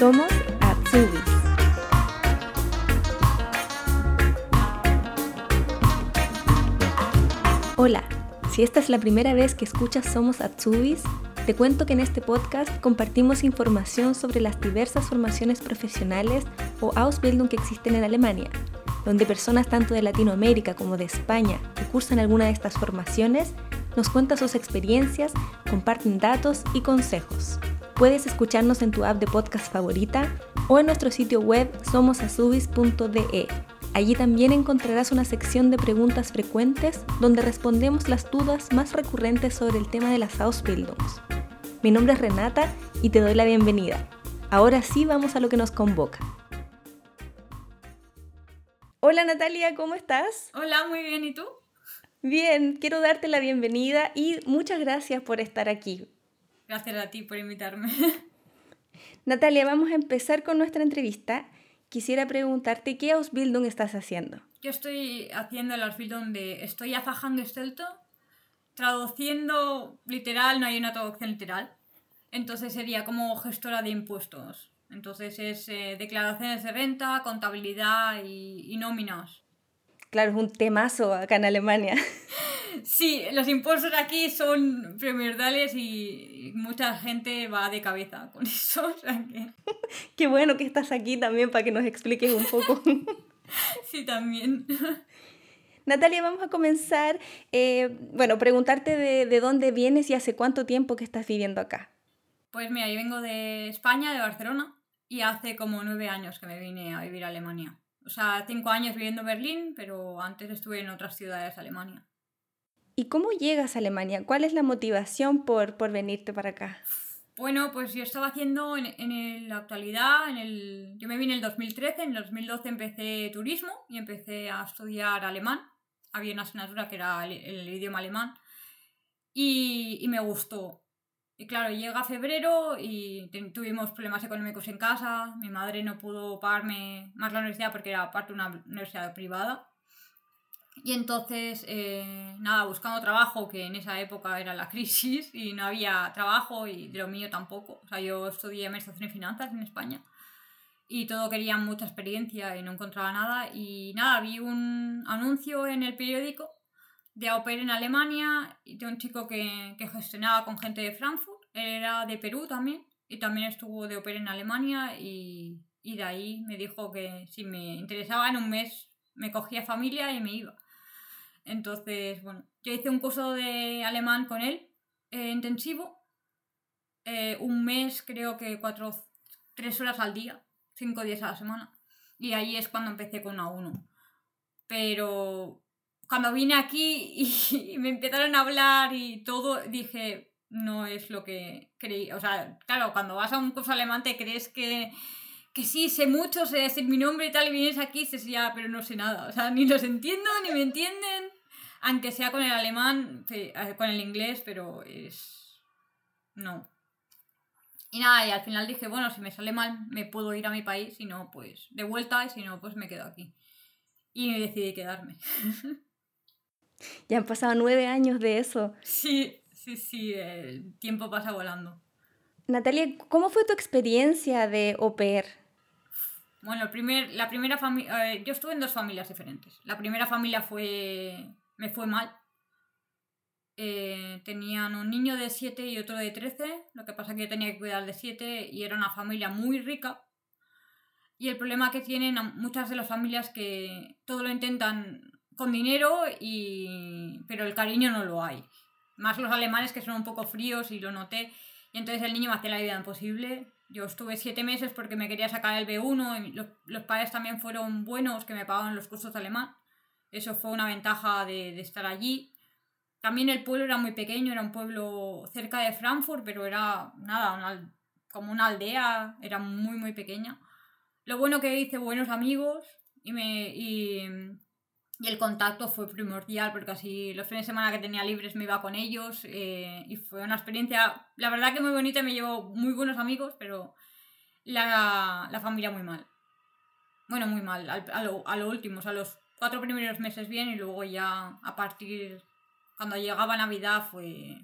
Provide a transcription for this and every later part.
Somos Atsubis. Hola, si esta es la primera vez que escuchas Somos Atsubis, te cuento que en este podcast compartimos información sobre las diversas formaciones profesionales o Ausbildung que existen en Alemania, donde personas tanto de Latinoamérica como de España que cursan alguna de estas formaciones nos cuentan sus experiencias, comparten datos y consejos. Puedes escucharnos en tu app de podcast favorita o en nuestro sitio web somosasubis.de. Allí también encontrarás una sección de preguntas frecuentes donde respondemos las dudas más recurrentes sobre el tema de las Ausbildungs. Mi nombre es Renata y te doy la bienvenida. Ahora sí vamos a lo que nos convoca. Hola Natalia, ¿cómo estás? Hola, muy bien, ¿y tú? Bien, quiero darte la bienvenida y muchas gracias por estar aquí. Gracias a ti por invitarme. Natalia, vamos a empezar con nuestra entrevista. Quisiera preguntarte qué Ausbildung estás haciendo. Yo estoy haciendo el Ausbildung de Estoy Afajando traduciendo literal, no hay una traducción literal. Entonces sería como gestora de impuestos. Entonces es eh, declaraciones de renta, contabilidad y, y nóminas. Claro, es un temazo acá en Alemania. Sí, los impuestos aquí son primordiales y mucha gente va de cabeza con eso. Qué bueno que estás aquí también para que nos expliques un poco. sí, también. Natalia, vamos a comenzar, eh, bueno, preguntarte de, de dónde vienes y hace cuánto tiempo que estás viviendo acá. Pues mira, yo vengo de España, de Barcelona, y hace como nueve años que me vine a vivir a Alemania. O sea, cinco años viviendo en Berlín, pero antes estuve en otras ciudades de Alemania. ¿Y cómo llegas a Alemania? ¿Cuál es la motivación por, por venirte para acá? Bueno, pues yo estaba haciendo en, en, la actualidad, en el, yo me vine en el 2013, en el 2012 empecé turismo y empecé a estudiar alemán. Había una asignatura que era el, el idioma alemán y, y, me gustó. Y claro, llega febrero y tuvimos problemas económicos en casa, mi madre no pudo pagarme más la universidad porque era parte de una universidad privada y entonces, eh, nada, buscando trabajo, que en esa época era la crisis y no había trabajo y de lo mío tampoco. O sea, yo estudié Administración y Finanzas en España y todo quería mucha experiencia y no encontraba nada. Y nada, vi un anuncio en el periódico de au en Alemania y de un chico que, que gestionaba con gente de Frankfurt. Era de Perú también y también estuvo de au en Alemania y, y de ahí me dijo que si me interesaba en un mes me cogía familia y me iba. Entonces, bueno, yo hice un curso de alemán con él, eh, intensivo, eh, un mes, creo que cuatro, tres horas al día, cinco días a la semana. Y ahí es cuando empecé con A1. Pero cuando vine aquí y, me empezaron a hablar y todo, dije, no es lo que creí. O sea, claro, cuando vas a un curso alemán te crees que que sí, sé mucho, sé decir mi nombre y tal, y vienes aquí dices, ya, pero no sé nada. O sea, ni los entiendo, ni me entienden. Aunque sea con el alemán, eh, con el inglés, pero es... No. Y nada, y al final dije, bueno, si me sale mal, me puedo ir a mi país, si no, pues de vuelta, y si no, pues me quedo aquí. Y decidí quedarme. Ya han pasado nueve años de eso. Sí, sí, sí, el tiempo pasa volando. Natalia, ¿cómo fue tu experiencia de au pair? Bueno, el primer, la primera familia. yo estuve en dos familias diferentes. La primera familia fue. me fue mal. Eh, tenían un niño de 7 y otro de 13. Lo que pasa es que yo tenía que cuidar de 7 y era una familia muy rica. Y el problema que tienen muchas de las familias que todo lo intentan con dinero, y... pero el cariño no lo hay. Más los alemanes que son un poco fríos y lo noté. Y entonces el niño me hacía la vida imposible yo estuve siete meses porque me quería sacar el B1 y los, padres también fueron buenos que me pagaban los cursos de alemán. Eso fue una ventaja de, de estar allí. También el pueblo era muy pequeño, era un pueblo cerca de Frankfurt, pero era nada, una, como una aldea, era muy, muy pequeña. Lo bueno que hice buenos amigos y, me, y el contacto fue primordial porque así los fines de semana que tenía libres me iba con ellos eh, y fue una experiencia, la verdad que muy bonita, me llevó muy buenos amigos, pero la, la familia muy mal. Bueno, muy mal, a, lo, a lo último, o sea, los cuatro primeros meses bien y luego ya a partir, cuando llegaba Navidad fue...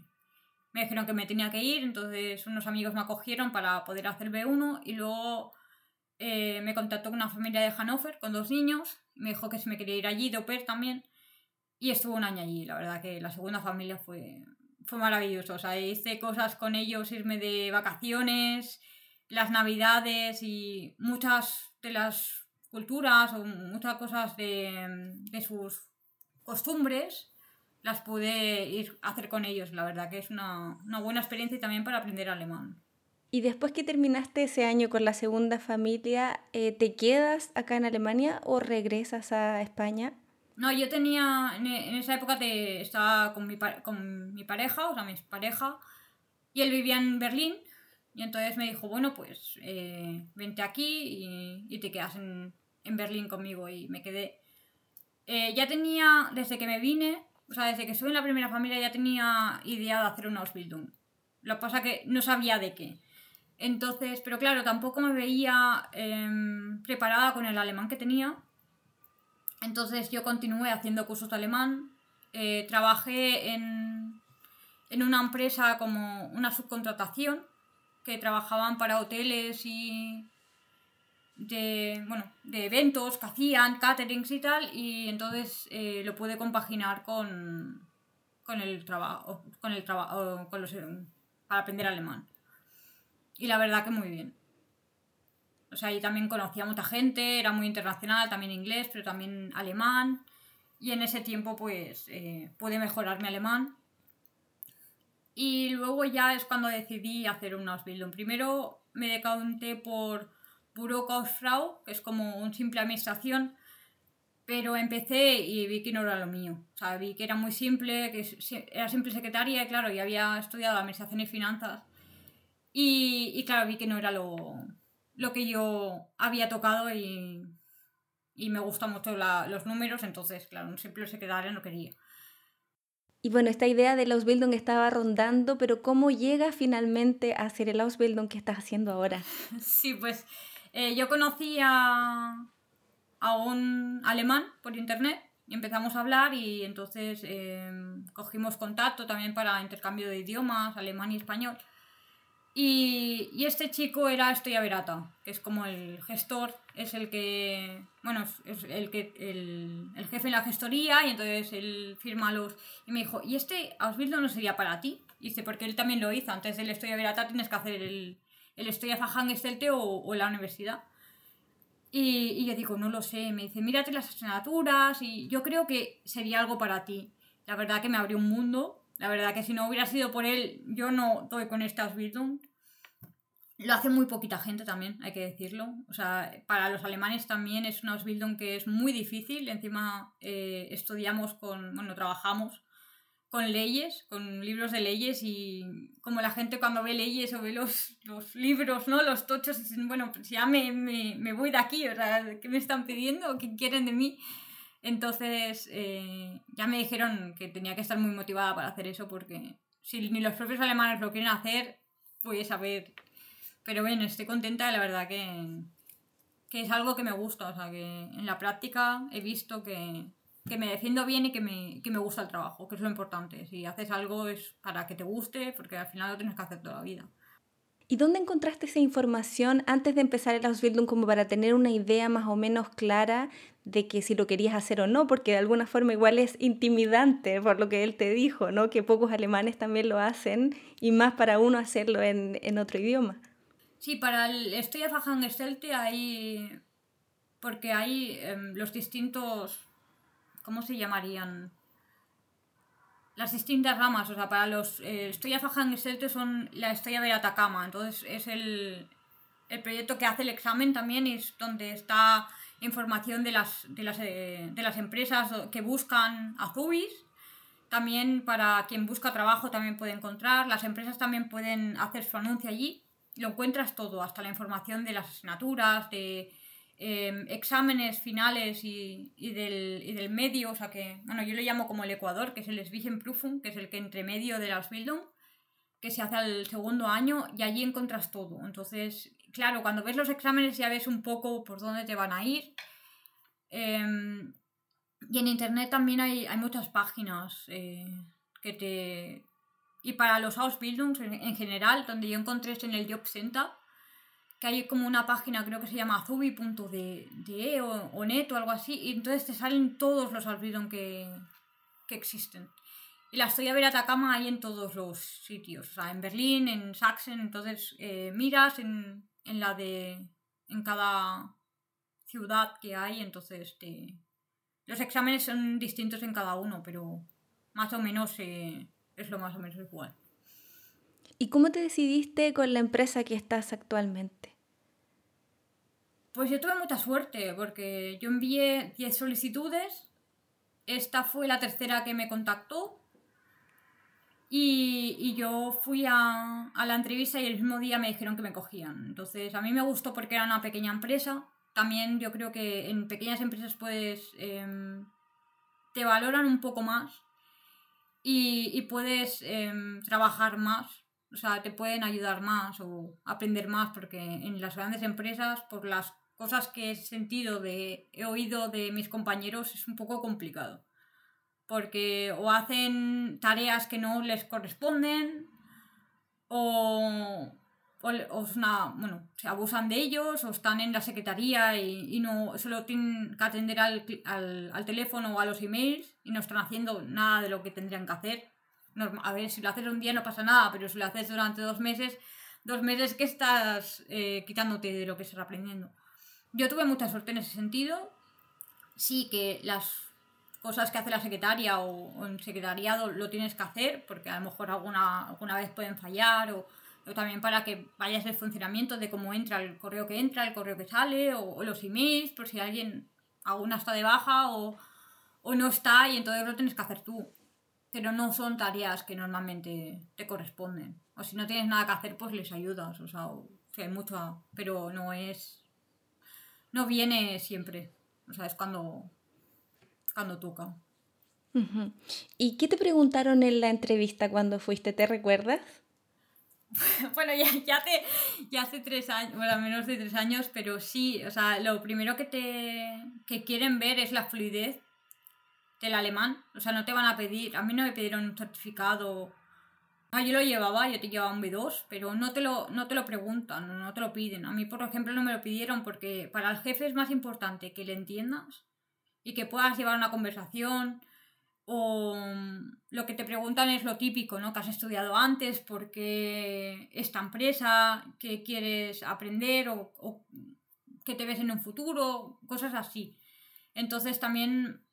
me dijeron que me tenía que ir, entonces unos amigos me acogieron para poder hacer B1 y luego eh, me contactó con una familia de Hannover con dos niños, me dijo que si me quería ir allí, au también, y estuve un año allí, la verdad que la segunda familia fue, fue maravilloso, o sea, hice cosas con ellos, irme de vacaciones, las navidades y muchas de las culturas o muchas cosas de, de sus costumbres las pude ir a hacer con ellos. La verdad que es una, una, buena experiencia y también para aprender alemán. Y después que terminaste ese año con la segunda familia, eh, ¿te quedas acá en Alemania o regresas a España? No, yo tenía, en, esa época te, estaba con mi, con mi pareja, o sea, mi pareja, y él vivía en Berlín, y entonces me dijo, bueno, pues eh, vente aquí y, y, te quedas en, en, Berlín conmigo, y me quedé. Eh, ya tenía, desde que me vine, o sea, desde que estuve en la primera familia ya tenía idea de hacer una Ausbildung. Lo que pasa que no sabía de qué. Entonces, pero claro, tampoco me veía em, preparada con el alemán que tenía. Entonces yo continué haciendo cursos de alemán. Eh, trabajé en, en una empresa como una subcontratación que trabajaban para hoteles y de, bueno, de eventos que hacían, caterings y tal, y entonces eh, lo pude compaginar con, con el trabajo, con el con los, para aprender alemán. Y la verdad que muy bien. O sea, ahí también conocía a mucha gente, era muy internacional, también inglés, pero también alemán. Y en ese tiempo, pues, eh, pude mejorar mi alemán. Y luego ya es cuando decidí hacer un Ausbildung. Primero me decanté por Bürokauffrau, que es como un simple administración, pero empecé y vi que no era lo mío. O sea, vi que era muy simple, que era simple secretaria, y claro, y había estudiado administración y finanzas. Y, y claro, vi que no era lo, lo que yo había tocado y, y me gustan mucho la, los números, entonces, claro, un simple secretaria no quería. Y bueno, esta idea del Ausbildung estaba rondando, pero ¿cómo llega finalmente a hacer el Ausbildung que estás haciendo ahora? Sí, pues eh, yo conocí a, a, un alemán por internet y empezamos a hablar y entonces eh, cogimos contacto también para intercambio de idiomas, alemán y español. Y, y, este chico era Estoya Verata, que es como el gestor, es el que, bueno, es el, que, el, el, jefe en la gestoría y entonces él firma los... Y me dijo, ¿y este Ausbildung no sería para ti? Y dice, porque él también lo hizo, antes del Estoya Verata tienes que hacer el, el estoy a Fajan Estelte o, o la universidad. Y, y, yo digo, no lo sé, me dice, mírate las asignaturas y yo creo que sería algo para ti. La verdad que me abrió un mundo, la verdad que si no hubiera sido por él, yo no doy con esta Ausbildung. Lo hace muy poquita gente también, hay que decirlo. O sea, para los alemanes también es una Ausbildung que es muy difícil. Encima eh, estudiamos con, bueno, trabajamos con leyes, con libros de leyes y como la gente cuando ve leyes o ve los, los libros, ¿no? Los tochos, dicen, bueno, pues ya me, me, me, voy de aquí, o sea, ¿qué me están pidiendo? ¿Qué quieren de mí? Entonces eh, ya me dijeron que tenía que estar muy motivada para hacer eso porque si ni los propios alemanes lo quieren hacer, pues a ver. Pero bueno, estoy contenta, la verdad que, que es algo que me gusta, o sea, que en la práctica he visto que, que me defiendo bien y que me, que me gusta el trabajo, que es lo importante. Si haces algo es para que te guste, porque al final lo tienes que hacer toda la vida. ¿Y dónde encontraste esa información antes de empezar el Ausbildung como para tener una idea más o menos clara de que si lo querías hacer o no? Porque de alguna forma igual es intimidante por lo que él te dijo, ¿no? Que pocos alemanes también lo hacen y más para uno hacerlo en, en otro idioma. Sí, para el Estoy a Stelte hay... porque hay eh, los distintos ¿cómo se llamarían? Las distintas ramas, o sea, para los eh, Estrella Fajan son la Estrella de Atacama, entonces es el, el proyecto que hace el examen también, es donde está información de las, de las, eh, de las empresas que buscan Azubis. También para quien busca trabajo también puede encontrar. Las empresas también pueden hacer su anuncio allí. Lo encuentras todo, hasta la información de las asignaturas, de Em, exámenes finales y, y, del, y, del, medio, o sea que, bueno, yo lo llamo como el Ecuador, que es el Zwischenprüfung, que es el que entre medio de la Ausbildung, que se hace al segundo año y allí encuentras todo. Entonces, claro, cuando ves los exámenes ya ves un poco por dónde te van a ir. Eh, y en internet también hay, hay muchas páginas eh, que te y para los Ausbildungs en, en general, donde yo encontré esto en el Job Center, que hay como una página, creo que se llama azubi.de o, o net o algo así, y entonces te salen todos los Ausbildung que, que existen. Y la estoy a ver Atacama hay en todos los sitios, o sea, en Berlín, en Sachsen, entonces eh, miras en, en la de, en cada ciudad que hay, entonces te... Los exámenes son distintos en cada uno, pero más o menos eh, es lo más o menos igual. ¿Y cómo te decidiste con la empresa que estás actualmente? Pues yo tuve mucha suerte porque yo envié 10 solicitudes, esta fue la tercera que me contactó y, y yo fui a, a, la entrevista y el mismo día me dijeron que me cogían. Entonces a mí me gustó porque era una pequeña empresa. También yo creo que en pequeñas empresas pues eh, te valoran un poco más y, puedes eh, trabajar más o sea, te pueden ayudar más o aprender más, porque en las grandes empresas, por las cosas que he sentido, de, he oído de mis compañeros, es un poco complicado. Porque o hacen tareas que no les corresponden, o, o, o una, bueno, se abusan de ellos, o están en la secretaría y, y no solo tienen que atender al, al, al teléfono o a los emails y no están haciendo nada de lo que tendrían que hacer a ver, si lo haces un día no pasa nada, pero si lo haces durante dos meses, dos meses que estás eh, quitándote de lo que estás aprendiendo. Yo tuve mucha suerte en ese sentido. Sí que las cosas que hace la secretaria o, o en secretariado lo tienes que hacer, porque a lo mejor alguna, alguna vez pueden fallar, o, o, también para que vayas el funcionamiento de cómo entra el correo que entra, el correo que sale, o, los emails, por si alguien, alguna está de baja o, o no está, y entonces lo tienes que hacer tú pero no son tareas que normalmente te corresponden. O si no tienes nada que hacer, pues les ayudas. O sea, hay mucho, pero no es. No viene siempre. O sea, es cuando. cuando toca. ¿Y qué te preguntaron en la entrevista cuando fuiste? ¿Te recuerdas? bueno, ya, ya, hace, ya hace tres años, bueno, menos de tres años, pero sí, o sea, lo primero que te que quieren ver es la fluidez del alemán. O sea, no te van a pedir. A mí no me pidieron un certificado. Ah, yo lo llevaba, yo te llevaba un B2, pero no te, lo, no te lo preguntan, no te lo piden. A mí, por ejemplo, no me lo pidieron porque para el jefe es más importante que le entiendas y que puedas llevar una conversación. O lo que te preguntan es lo típico, ¿no? Que has estudiado antes, por qué esta empresa, qué quieres aprender o, o qué te ves en un futuro, cosas así. Entonces también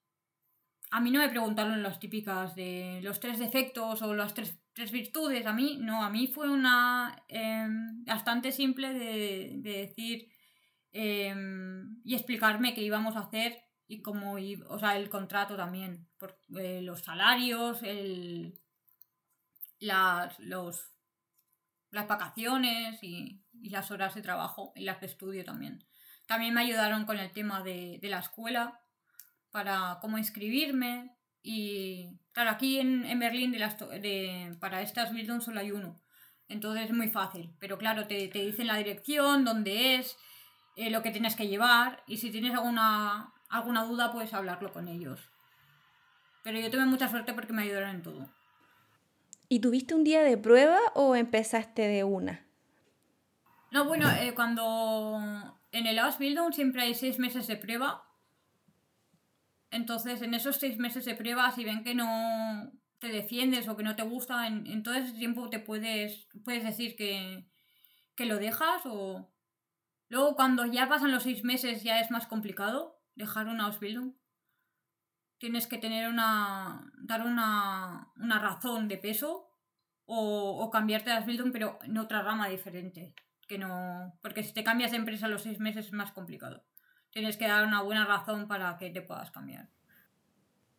a mí no me preguntaron las típicas de los tres defectos o las tres, tres virtudes. A mí no, a mí fue una eh, bastante simple de, de decir eh, y explicarme qué íbamos a hacer y cómo, o sea, el contrato también, por, eh, los salarios, el, las, los, las vacaciones y, las horas de trabajo y las de estudio también. También me ayudaron con el tema de, de la escuela, para cómo inscribirme. Y claro, aquí en, en Berlín de las, de, para estas Bildung solo hay uno. Entonces es muy fácil. Pero claro, te, te dicen la dirección, dónde es, eh, lo que tienes que llevar. Y si tienes alguna, alguna duda, puedes hablarlo con ellos. Pero yo tuve mucha suerte porque me ayudaron en todo. ¿Y tuviste un día de prueba o empezaste de una? No, bueno, eh, cuando en el Ausbildung siempre hay seis meses de prueba entonces, en esos seis meses de prueba, si ven que no te defiendes o que no te gusta, en, en todo ese tiempo te puedes, puedes decir que, que lo dejas o... Luego, cuando ya pasan los seis meses, ya es más complicado dejar una Ausbildung. Tienes que tener una... dar una, una razón de peso o, o cambiarte de Ausbildung, pero en otra rama diferente. Que no... Porque si te cambias de empresa a los seis meses es más complicado tienes que dar una buena razón para que te puedas cambiar.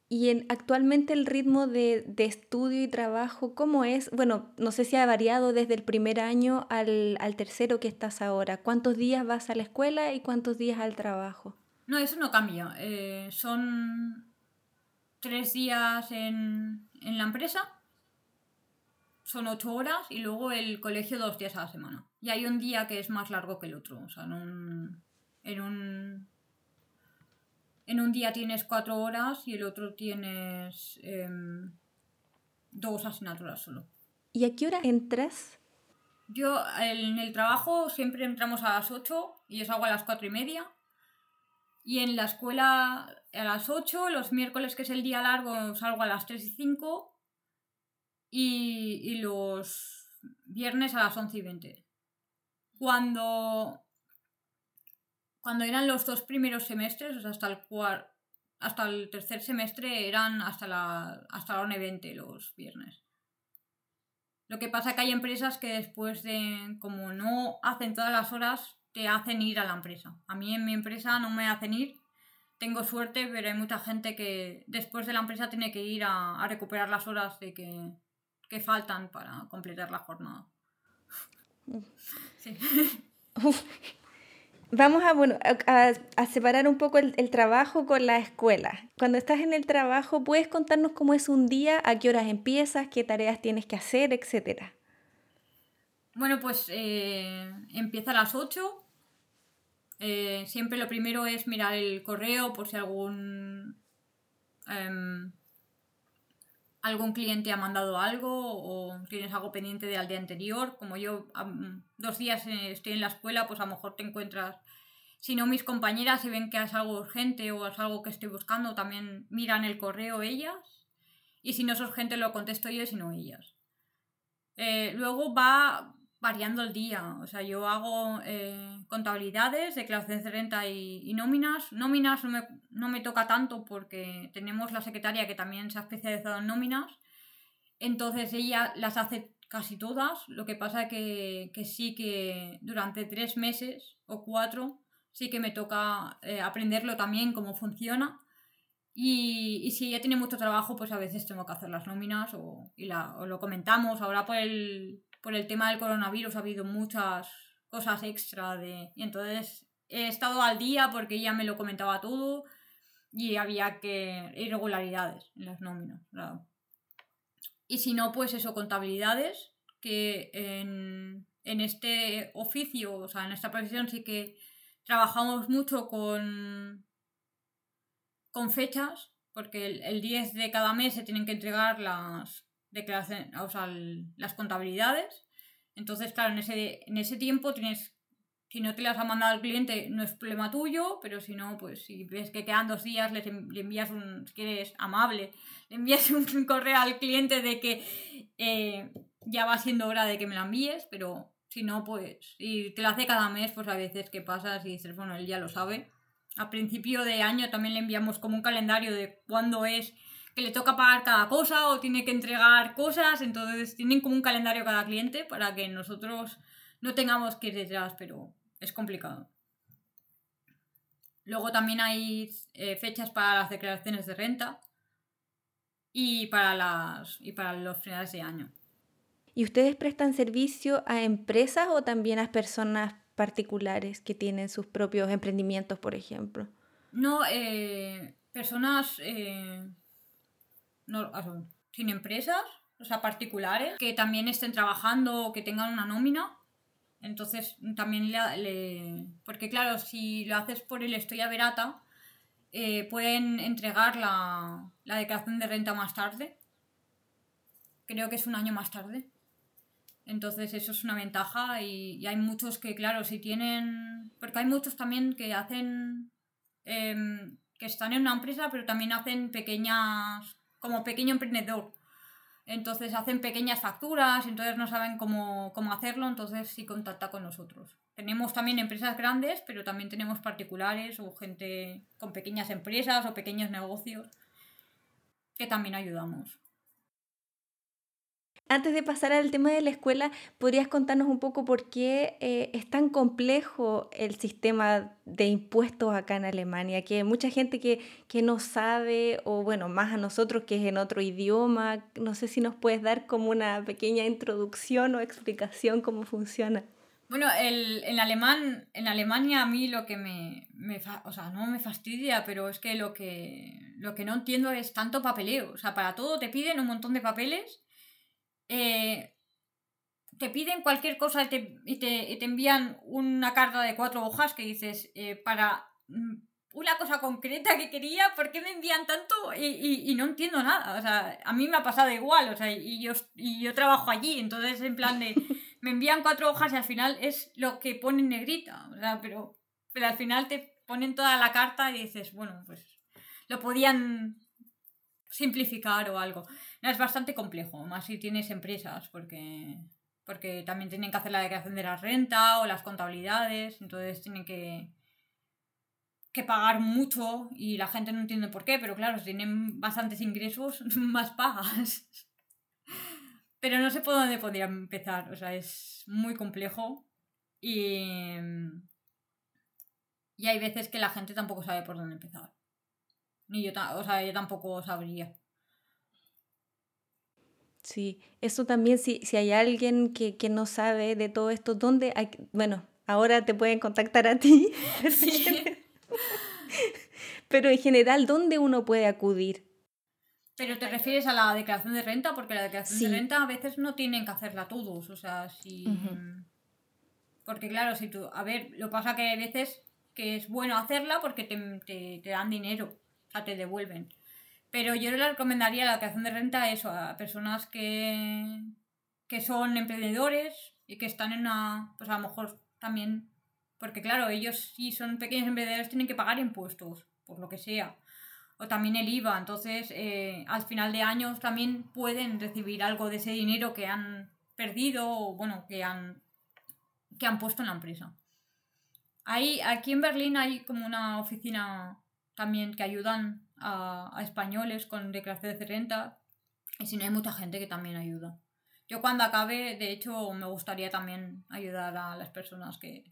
Y en, actualmente el ritmo de, de, estudio y trabajo, ¿cómo es? Bueno, no sé si ha variado desde el primer año al, al, tercero que estás ahora. ¿Cuántos días vas a la escuela y cuántos días al trabajo? No, eso no cambia. Eh, son tres días en, en, la empresa, son ocho horas y luego el colegio dos días a la semana. Y hay un día que es más largo que el otro. O sea, no, en un, en un día tienes cuatro horas y el otro tienes eh, dos asignaturas solo. ¿Y a qué hora entras? Yo en el trabajo siempre entramos a las 8 y yo salgo a las 4 y media. Y en la escuela a las 8, los miércoles que es el día largo salgo a las 3 y 5 y, y los viernes a las 11 y 20. Cuando, cuando eran los dos primeros semestres, o sea, hasta el, hasta el tercer semestre eran hasta la, hasta la 1 y 20 los viernes. Lo que pasa que hay empresas que después de, como no hacen todas las horas, te hacen ir a la empresa. A mí en mi empresa no me hacen ir. Tengo suerte, pero hay mucha gente que después de la empresa tiene que ir a, recuperar las horas de que, que, faltan para completar la jornada. Sí. Vamos a, bueno, a, separar un poco el, trabajo con la escuela. Cuando estás en el trabajo, ¿puedes contarnos cómo es un día, a qué horas empiezas, qué tareas tienes que hacer, etcétera? Bueno, pues eh, empieza a las 8. Eh, siempre lo primero es mirar el correo por si algún em, algún cliente ha mandado algo o tienes algo pendiente del día anterior. Como yo dos días eh, estoy en la escuela, pues a lo mejor te encuentras, si no mis compañeras se ven que es algo urgente o es algo que estoy buscando, también miran el correo ellas. Y si no es urgente lo contesto yo si no ellas. Eh, luego va variando el día. O sea, yo hago eh, contabilidades, declaraciones de renta y, nóminas. Nóminas no me, no me, toca tanto porque tenemos la secretaria que también se ha especializado en nóminas. Entonces ella las hace casi todas. Lo que pasa que, que sí que durante tres meses o cuatro sí que me toca eh, aprenderlo también, cómo funciona. Y, y, si ella tiene mucho trabajo, pues a veces tengo que hacer las nóminas o, y la, o lo comentamos. Ahora por el, por el tema del coronavirus ha habido muchas cosas extra de... Y entonces he estado al día porque ella me lo comentaba todo y había que irregularidades en las nóminas. Y si no, pues eso, contabilidades, que en, este oficio, o sea, en esta profesión sí que trabajamos mucho con, con fechas, porque el, el 10 de cada mes se tienen que entregar las, declaración, o sea, las contabilidades. Entonces, claro, en ese, en ese tiempo tienes, si no te las ha mandado el cliente, no es problema tuyo, pero si no, pues si ves que quedan dos días, le envías un, si quieres, amable, le envías un, correo al cliente de que eh, ya va siendo hora de que me la envíes, pero si no, pues, y te lo hace cada mes, pues a veces que pasas y dices, bueno, él ya lo sabe. A principio de año también le enviamos como un calendario de cuándo es que le toca pagar cada cosa o tiene que entregar cosas, entonces tienen como un calendario cada cliente para que nosotros no tengamos que ir detrás, pero es complicado. Luego también hay eh, fechas para las declaraciones de renta y para, las, y para los finales de año. ¿Y ustedes prestan servicio a empresas o también a personas particulares que tienen sus propios emprendimientos, por ejemplo? No, eh, personas eh, no, sin empresas, o sea, particulares, que también estén trabajando o que tengan una nómina. Entonces, también le, Porque claro, si lo haces por el Estoy a Verata, eh, pueden entregar la, declaración de renta más tarde. Creo que es un año más tarde. Entonces eso es una ventaja y, hay muchos que, claro, si tienen... Porque hay muchos también que hacen... Em, que están en una empresa, pero también hacen pequeñas como pequeño emprendedor. Entonces hacen pequeñas facturas, entonces no saben cómo, hacerlo, entonces sí contacta con nosotros. Tenemos también empresas grandes, pero también tenemos particulares o gente con pequeñas empresas o pequeños negocios que también ayudamos. Antes de pasar al tema de la escuela, ¿podrías contarnos un poco por qué eh, es tan complejo el sistema de impuestos acá en Alemania? Que mucha gente que, que, no sabe, o bueno, más a nosotros que es en otro idioma. No sé si nos puedes dar como una pequeña introducción o explicación cómo funciona. Bueno, el, en, alemán, en Alemania a mí lo que me, me o sea, no me fastidia, pero es que lo, que lo que no entiendo es tanto papeleo. O sea, para todo te piden un montón de papeles eh, te piden cualquier cosa y te, te, envían una carta de cuatro hojas que dices, eh, para mm, una cosa concreta que quería, ¿por qué me envían tanto? Y, y, no entiendo nada. O sea, a mí me ha pasado igual, o sea, y yo, y yo trabajo allí, entonces en plan de, me envían cuatro hojas y al final es lo que ponen negrita, o sea, pero, pero al final te ponen toda la carta y dices, bueno, pues lo podían simplificar o algo. Es bastante complejo, más si tienes empresas, porque, porque también tienen que hacer la declaración de la renta o las contabilidades, entonces tienen que, que pagar mucho y la gente no entiende por qué, pero claro, si tienen bastantes ingresos, más pagas. Pero no sé por dónde podría empezar, o sea, es muy complejo y, y hay veces que la gente tampoco sabe por dónde empezar. Ni yo, o sea, yo tampoco sabría. Sí, eso también, si, si hay alguien que, no sabe de todo esto, ¿dónde hay, bueno, ahora te pueden contactar a ti, pero en general, ¿dónde uno puede acudir? Pero te refieres a la declaración de renta, porque la declaración de renta a veces no tienen que hacerla todos, o sea, si... Porque claro, si tú, a ver, lo pasa que hay veces que es bueno hacerla porque te, te dan dinero te devuelven. Pero yo le recomendaría la declaración de renta a eso, a personas que, que son emprendedores y que están en una, pues a lo mejor también, porque claro, ellos si son pequeños emprendedores tienen que pagar impuestos, por lo que sea. O también el IVA, entonces eh, al final de años también pueden recibir algo de ese dinero que han perdido o bueno, que han, que han puesto en la empresa. Ahí, aquí en Berlín hay como una oficina también que ayudan a, españoles con declaraciones de renta y si no hay mucha gente que también ayuda. Yo cuando acabe, de hecho, me gustaría también ayudar a las personas que...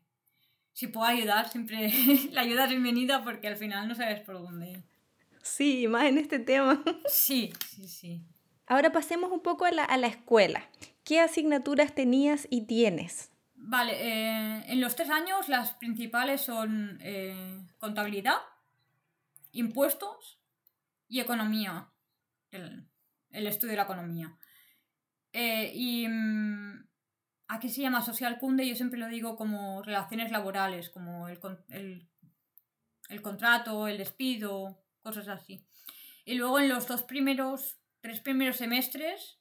Si puedo ayudar, siempre la ayuda es bienvenida porque al final no sabes por dónde. Sí, más en este tema. Sí, sí, sí. Ahora pasemos un poco a la, a la escuela. ¿Qué asignaturas tenías y tienes? Vale, eh, en los tres años las principales son eh, contabilidad, impuestos y economía, el, estudio de la economía. Eh, y mm, aquí se llama social cunde, yo siempre lo digo como relaciones laborales, como el, el, contrato, el despido, cosas así. Y luego en los dos primeros, tres primeros semestres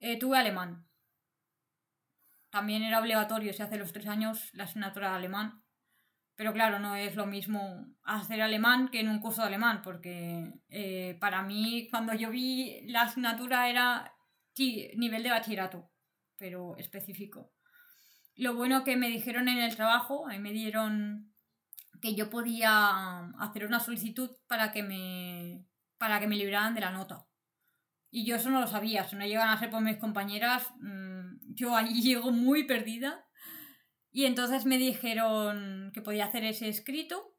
eh, tuve alemán. También era obligatorio, si hace los tres años, la asignatura de alemán. Pero claro, no es lo mismo hacer alemán que en un curso de alemán, porque eh, para mí cuando yo vi la asignatura era nivel de bachillerato, pero específico. Lo bueno que me dijeron en el trabajo, ahí me dieron que yo podía hacer una solicitud para que me, para que me libraran de la nota. Y yo eso no lo sabía, si no llegan a ser por mis compañeras, mm, yo allí llego muy perdida y entonces me dijeron que podía hacer ese escrito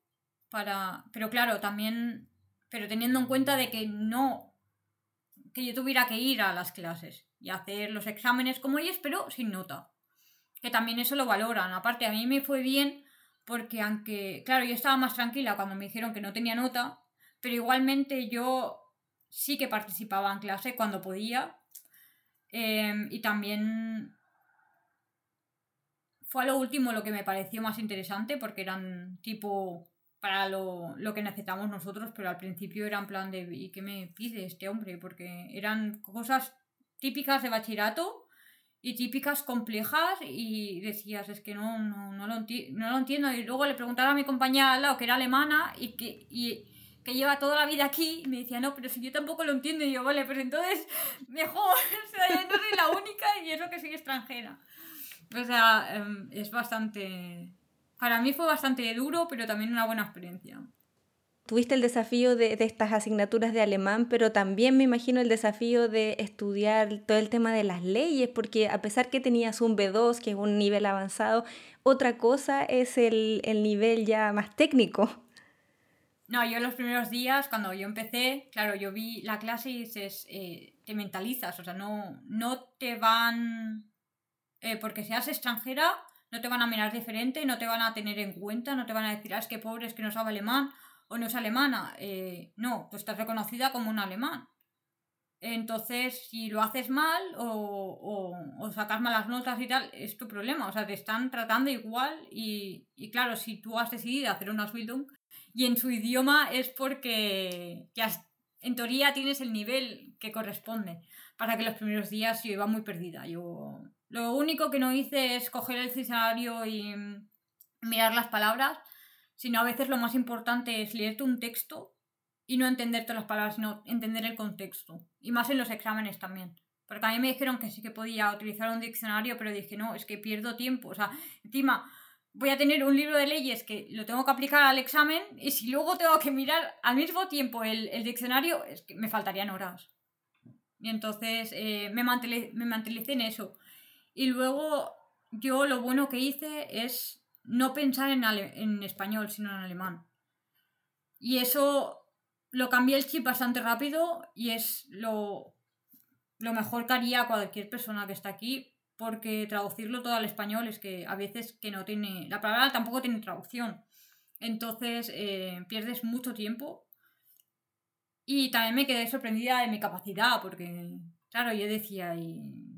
para... Pero claro, también... Pero teniendo en cuenta de que no... Que yo tuviera que ir a las clases y hacer los exámenes como ellos, pero sin nota. Que también eso lo valoran. Aparte, a mí me fue bien porque aunque... Claro, yo estaba más tranquila cuando me dijeron que no tenía nota, pero igualmente yo sí que participaba en clase cuando podía. Em, y también fue a lo último lo que me pareció más interesante porque eran tipo para lo, que necesitamos nosotros, pero al principio era en plan de ¿y qué me pide este hombre? Porque eran cosas típicas de bachillerato y típicas complejas y decías, es que no, no, no, lo, no lo entiendo. Y luego le preguntaba a mi compañera al lado, que era alemana y que, y, que lleva toda la vida aquí, y me decía, no, pero si yo tampoco lo entiendo. Y yo, vale, pero entonces mejor, o sea, yo no soy la única y eso que soy extranjera. O sea, em, es bastante... Para mí fue bastante duro, pero también una buena experiencia. Tuviste el desafío de, estas asignaturas de alemán, pero también me imagino el desafío de estudiar todo el tema de las leyes, porque a pesar que tenías un B2, que es un nivel avanzado, otra cosa es el, nivel ya más técnico. No, yo los primeros días, cuando yo empecé, claro, yo vi la clase y dices, eh, te mentalizas, o sea, no, no te van eh, porque seas extranjera, no te van a mirar diferente, no te van a tener en cuenta, no te van a decir, ah, es que pobre, es que no sabe alemán o no es alemana. Eh, no, tú estás reconocida como un alemán. Entonces, si lo haces mal o, o, sacas malas notas y tal, es tu problema. O sea, te están tratando igual y, y claro, si tú has decidido hacer una Ausbildung y en su idioma es porque en teoría tienes el nivel que corresponde. Para que los primeros días yo iba muy perdida. Yo lo único que no hice es coger el diccionario y mirar las palabras, sino a veces lo más importante es leerte un texto y no entender todas las palabras, sino entender el contexto. Y más en los exámenes también. Porque a mí me dijeron que sí que podía utilizar un diccionario, pero dije, no, es que pierdo tiempo. O sea, encima voy a tener un libro de leyes que lo tengo que aplicar al examen y si luego tengo que mirar al mismo tiempo el, el diccionario, es que me faltarían horas. Y entonces eh, me, mantelicé, me en eso. Y luego yo lo bueno que hice es no pensar en, en español, sino en alemán. Y eso lo cambié el chip bastante rápido y es lo, lo mejor que haría cualquier persona que está aquí, porque traducirlo todo al español es que a veces que no tiene, la palabra tampoco tiene traducción. Entonces eh, pierdes mucho tiempo. Y también me quedé sorprendida de mi capacidad, porque, claro, yo decía, y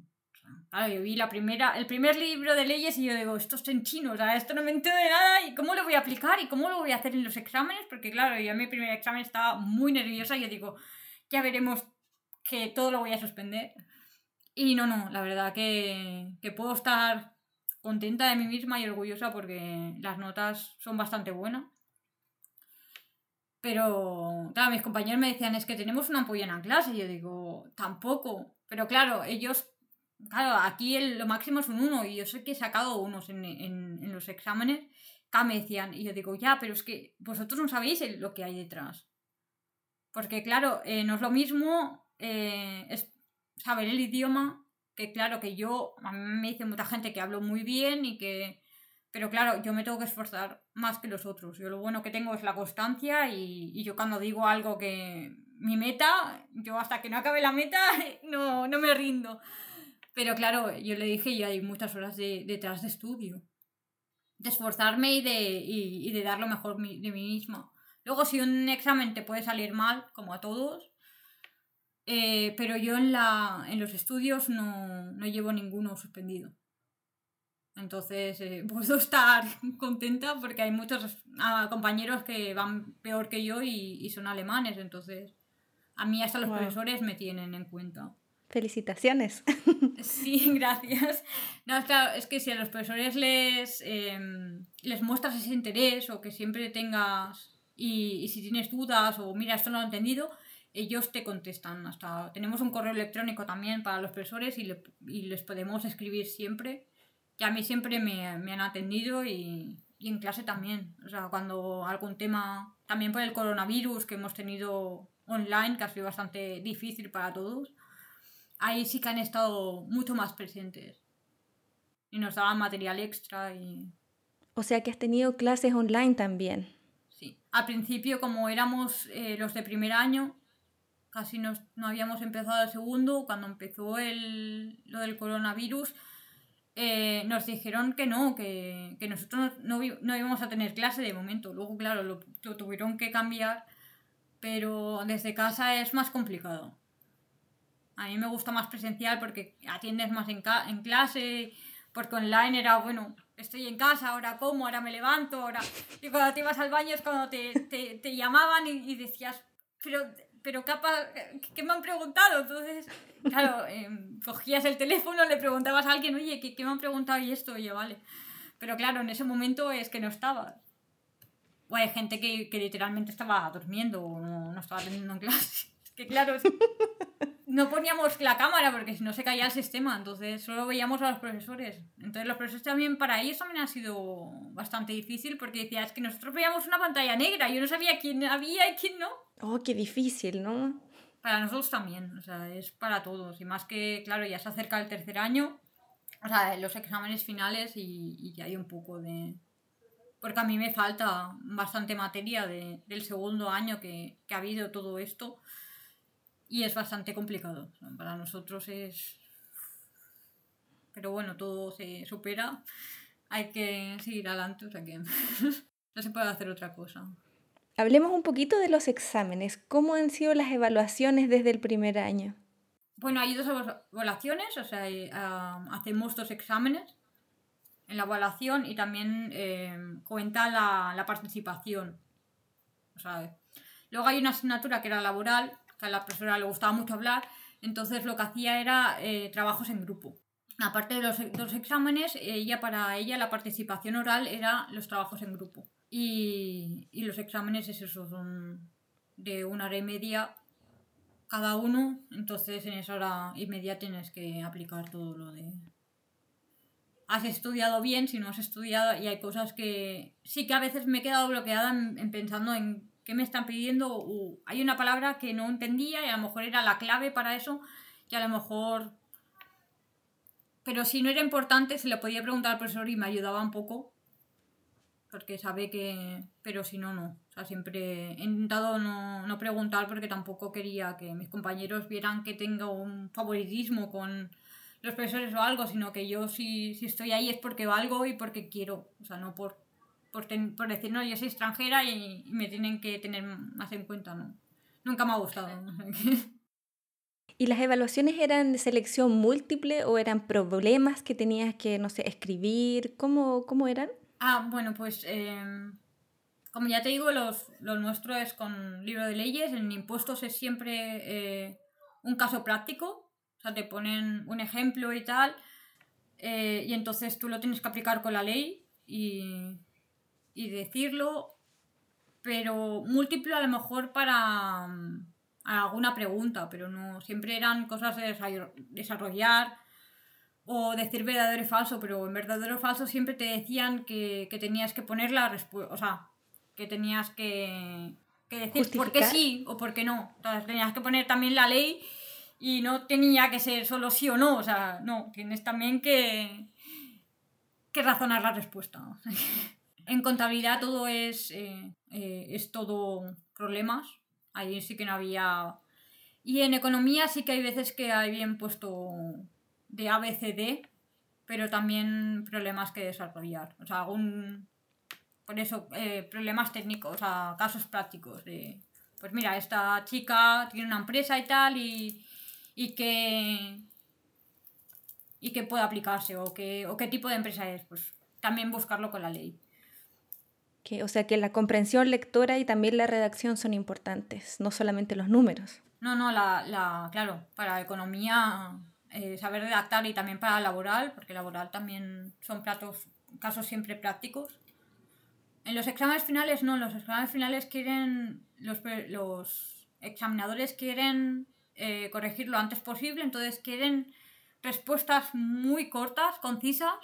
Claro, yo vi la primera, el primer libro de leyes y yo digo, esto es en chino, esto no me entero de nada y cómo lo voy a aplicar y cómo lo voy a hacer en los exámenes, porque claro, yo en mi primer examen estaba muy nerviosa y yo digo, ya veremos que todo lo voy a suspender. Y no, no, la verdad que, que puedo estar contenta de mí misma y orgullosa porque las notas son bastante buenas. Pero, claro, mis compañeros me decían, es que tenemos una ampolla en clase. Y yo digo, tampoco. Pero claro, ellos Claro, aquí lo máximo es un 1 y yo sé que he sacado unos en, en, los exámenes. Acá me decían, y yo digo, ya, pero es que vosotros no sabéis lo que hay detrás. Porque claro, eh, no es lo mismo eh, es saber el idioma, que claro, que yo, a mí me dice mucha gente que hablo muy bien y que... Pero claro, yo me tengo que esforzar más que los otros. Yo lo bueno que tengo es la constancia y, y yo cuando digo algo que mi meta, yo hasta que no acabe la meta no, no me rindo. Pero claro, yo le dije, ya hay muchas horas de, detrás de estudio. De esforzarme y de, y, de dar lo mejor de mí misma. Luego, si un examen te puede salir mal, como a todos, eh, pero yo en, la, en los estudios no, no llevo ninguno suspendido. Entonces, eh, puedo estar contenta porque hay muchos ah, compañeros que van peor que yo y, y, son alemanes. Entonces, a mí hasta los profesores me tienen en cuenta. Felicitaciones. Sí, gracias. No, claro, es que si a los profesores les, em, les muestras ese interés o que siempre tengas y, si tienes dudas o mira, esto no lo he entendido, ellos te contestan. Hasta tenemos un correo electrónico también para los profesores y, les podemos escribir siempre. Que a mí siempre me, me han atendido y, y, en clase también. O sea, cuando algún tema, también por el coronavirus que hemos tenido online, que ha sido bastante difícil para todos ahí sí que han estado mucho más presentes. Y nos daban material extra y... O sea que has tenido clases online también. Sí. Al principio, como éramos eh, los de primer año, casi no habíamos empezado el segundo, cuando empezó el, lo del coronavirus, eh, nos dijeron que no, que, nosotros no, no, íbamos a tener clase de momento. Luego, claro, lo tuvieron que cambiar, pero desde casa es más complicado. A mí me gusta más presencial porque atiendes más en, en clase, porque online era, bueno, estoy en casa, ahora como, ahora me levanto, ahora... Y cuando te ibas al baño es cuando te, te, te llamaban y, decías, pero, pero ¿qué me han preguntado? Entonces, claro, em, cogías el teléfono, le preguntabas a alguien, oye, ¿qué, ¿qué, me han preguntado y esto? Oye, vale. Pero claro, en ese momento es que no estabas. O hay gente que, que literalmente estaba durmiendo o no, no estaba teniendo en clase. Es que claro, es no poníamos la cámara porque si no se caía el sistema, entonces solo veíamos a los profesores. Entonces los profesores también, para ellos también ha sido bastante difícil porque decía, es que nosotros veíamos una pantalla negra, yo no sabía quién había y quién no. Oh, qué difícil, ¿no? Para nosotros también, o sea, es para todos. Y más que, claro, ya se acerca el tercer año, o sea, los exámenes finales y, ya hay un poco de... Porque a mí me falta bastante materia de, del segundo año que, que ha habido todo esto y es bastante complicado. Para nosotros es... Pero bueno, todo se supera. Hay que seguir adelante, o sea que no se puede hacer otra cosa. Hablemos un poquito de los exámenes. ¿Cómo han sido las evaluaciones desde el primer año? bueno, hay dos evaluaciones, o sea, hacemos dos exámenes en la evaluación y también eh, cuenta la, participación. luego hay una asignatura que era laboral, que a la profesora le gustaba mucho hablar, entonces lo que hacía era eh, trabajos en grupo. Aparte de los dos exámenes, ella para ella la participación oral era los trabajos en grupo. Y, y los exámenes es eso, son de una hora y media cada uno, entonces en esa hora y media tienes que aplicar todo lo de has estudiado bien, si no has estudiado, y hay cosas que sí que a veces me he quedado bloqueada en, pensando en qué me están pidiendo, hay una palabra que no entendía y a lo mejor era la clave para eso, y a lo mejor... Pero si no era importante, se le podía preguntar al profesor y me ayudaba un poco, porque sabe que... Pero si no, no. O sea, siempre he intentado no, no preguntar porque tampoco quería que mis compañeros vieran que tengo un favoritismo con los profesores o algo, sino que yo si, si estoy ahí es porque valgo y porque quiero, o sea, no por, por, por decir, no, yo soy extranjera y, me tienen que tener más en cuenta, no. Nunca me ha gustado. ¿Y las evaluaciones eran de selección múltiple o eran problemas que tenías que, no sé, escribir? ¿Cómo, cómo eran? Ah, bueno, pues em, como ya te digo, los, lo nuestro es con libro de leyes, en impuestos es siempre eh, un caso práctico, o sea, te ponen un ejemplo y tal, eh, y entonces tú lo tienes que aplicar con la ley y, y decirlo, pero múltiplo a lo mejor para mm, alguna pregunta, pero no, siempre eran cosas de desarrollar o decir verdadero y falso, pero en verdadero o falso siempre te decían que, que tenías que poner la respuesta, o sea, que tenías que, que decir por qué sí o por qué no. Entonces tenías que poner también la ley y no tenía que ser solo sí o no, o sea, no, tienes también que, que razonar la respuesta. en contabilidad todo es, eh, eh, es todo problemas, ahí sí que no había... Y en economía sí que hay veces que hay bien puesto de ABCD, pero también problemas que desarrollar. O sea, algún... Por eso, eh, problemas técnicos, o sea, casos prácticos de... Pues mira, esta chica tiene una empresa y tal y y que, y que pueda aplicarse o, que, o qué tipo de empresa es, pues también buscarlo con la ley. Que, o sea que la comprensión lectora y también la redacción son importantes, no solamente los números. No, no, la, la claro, para economía eh, saber redactar y también para laboral, porque laboral también son platos, casos siempre prácticos. En los exámenes finales no, los exámenes finales quieren, los, los examinadores quieren eh, corregir lo antes posible, entonces quieren respuestas muy cortas, concisas,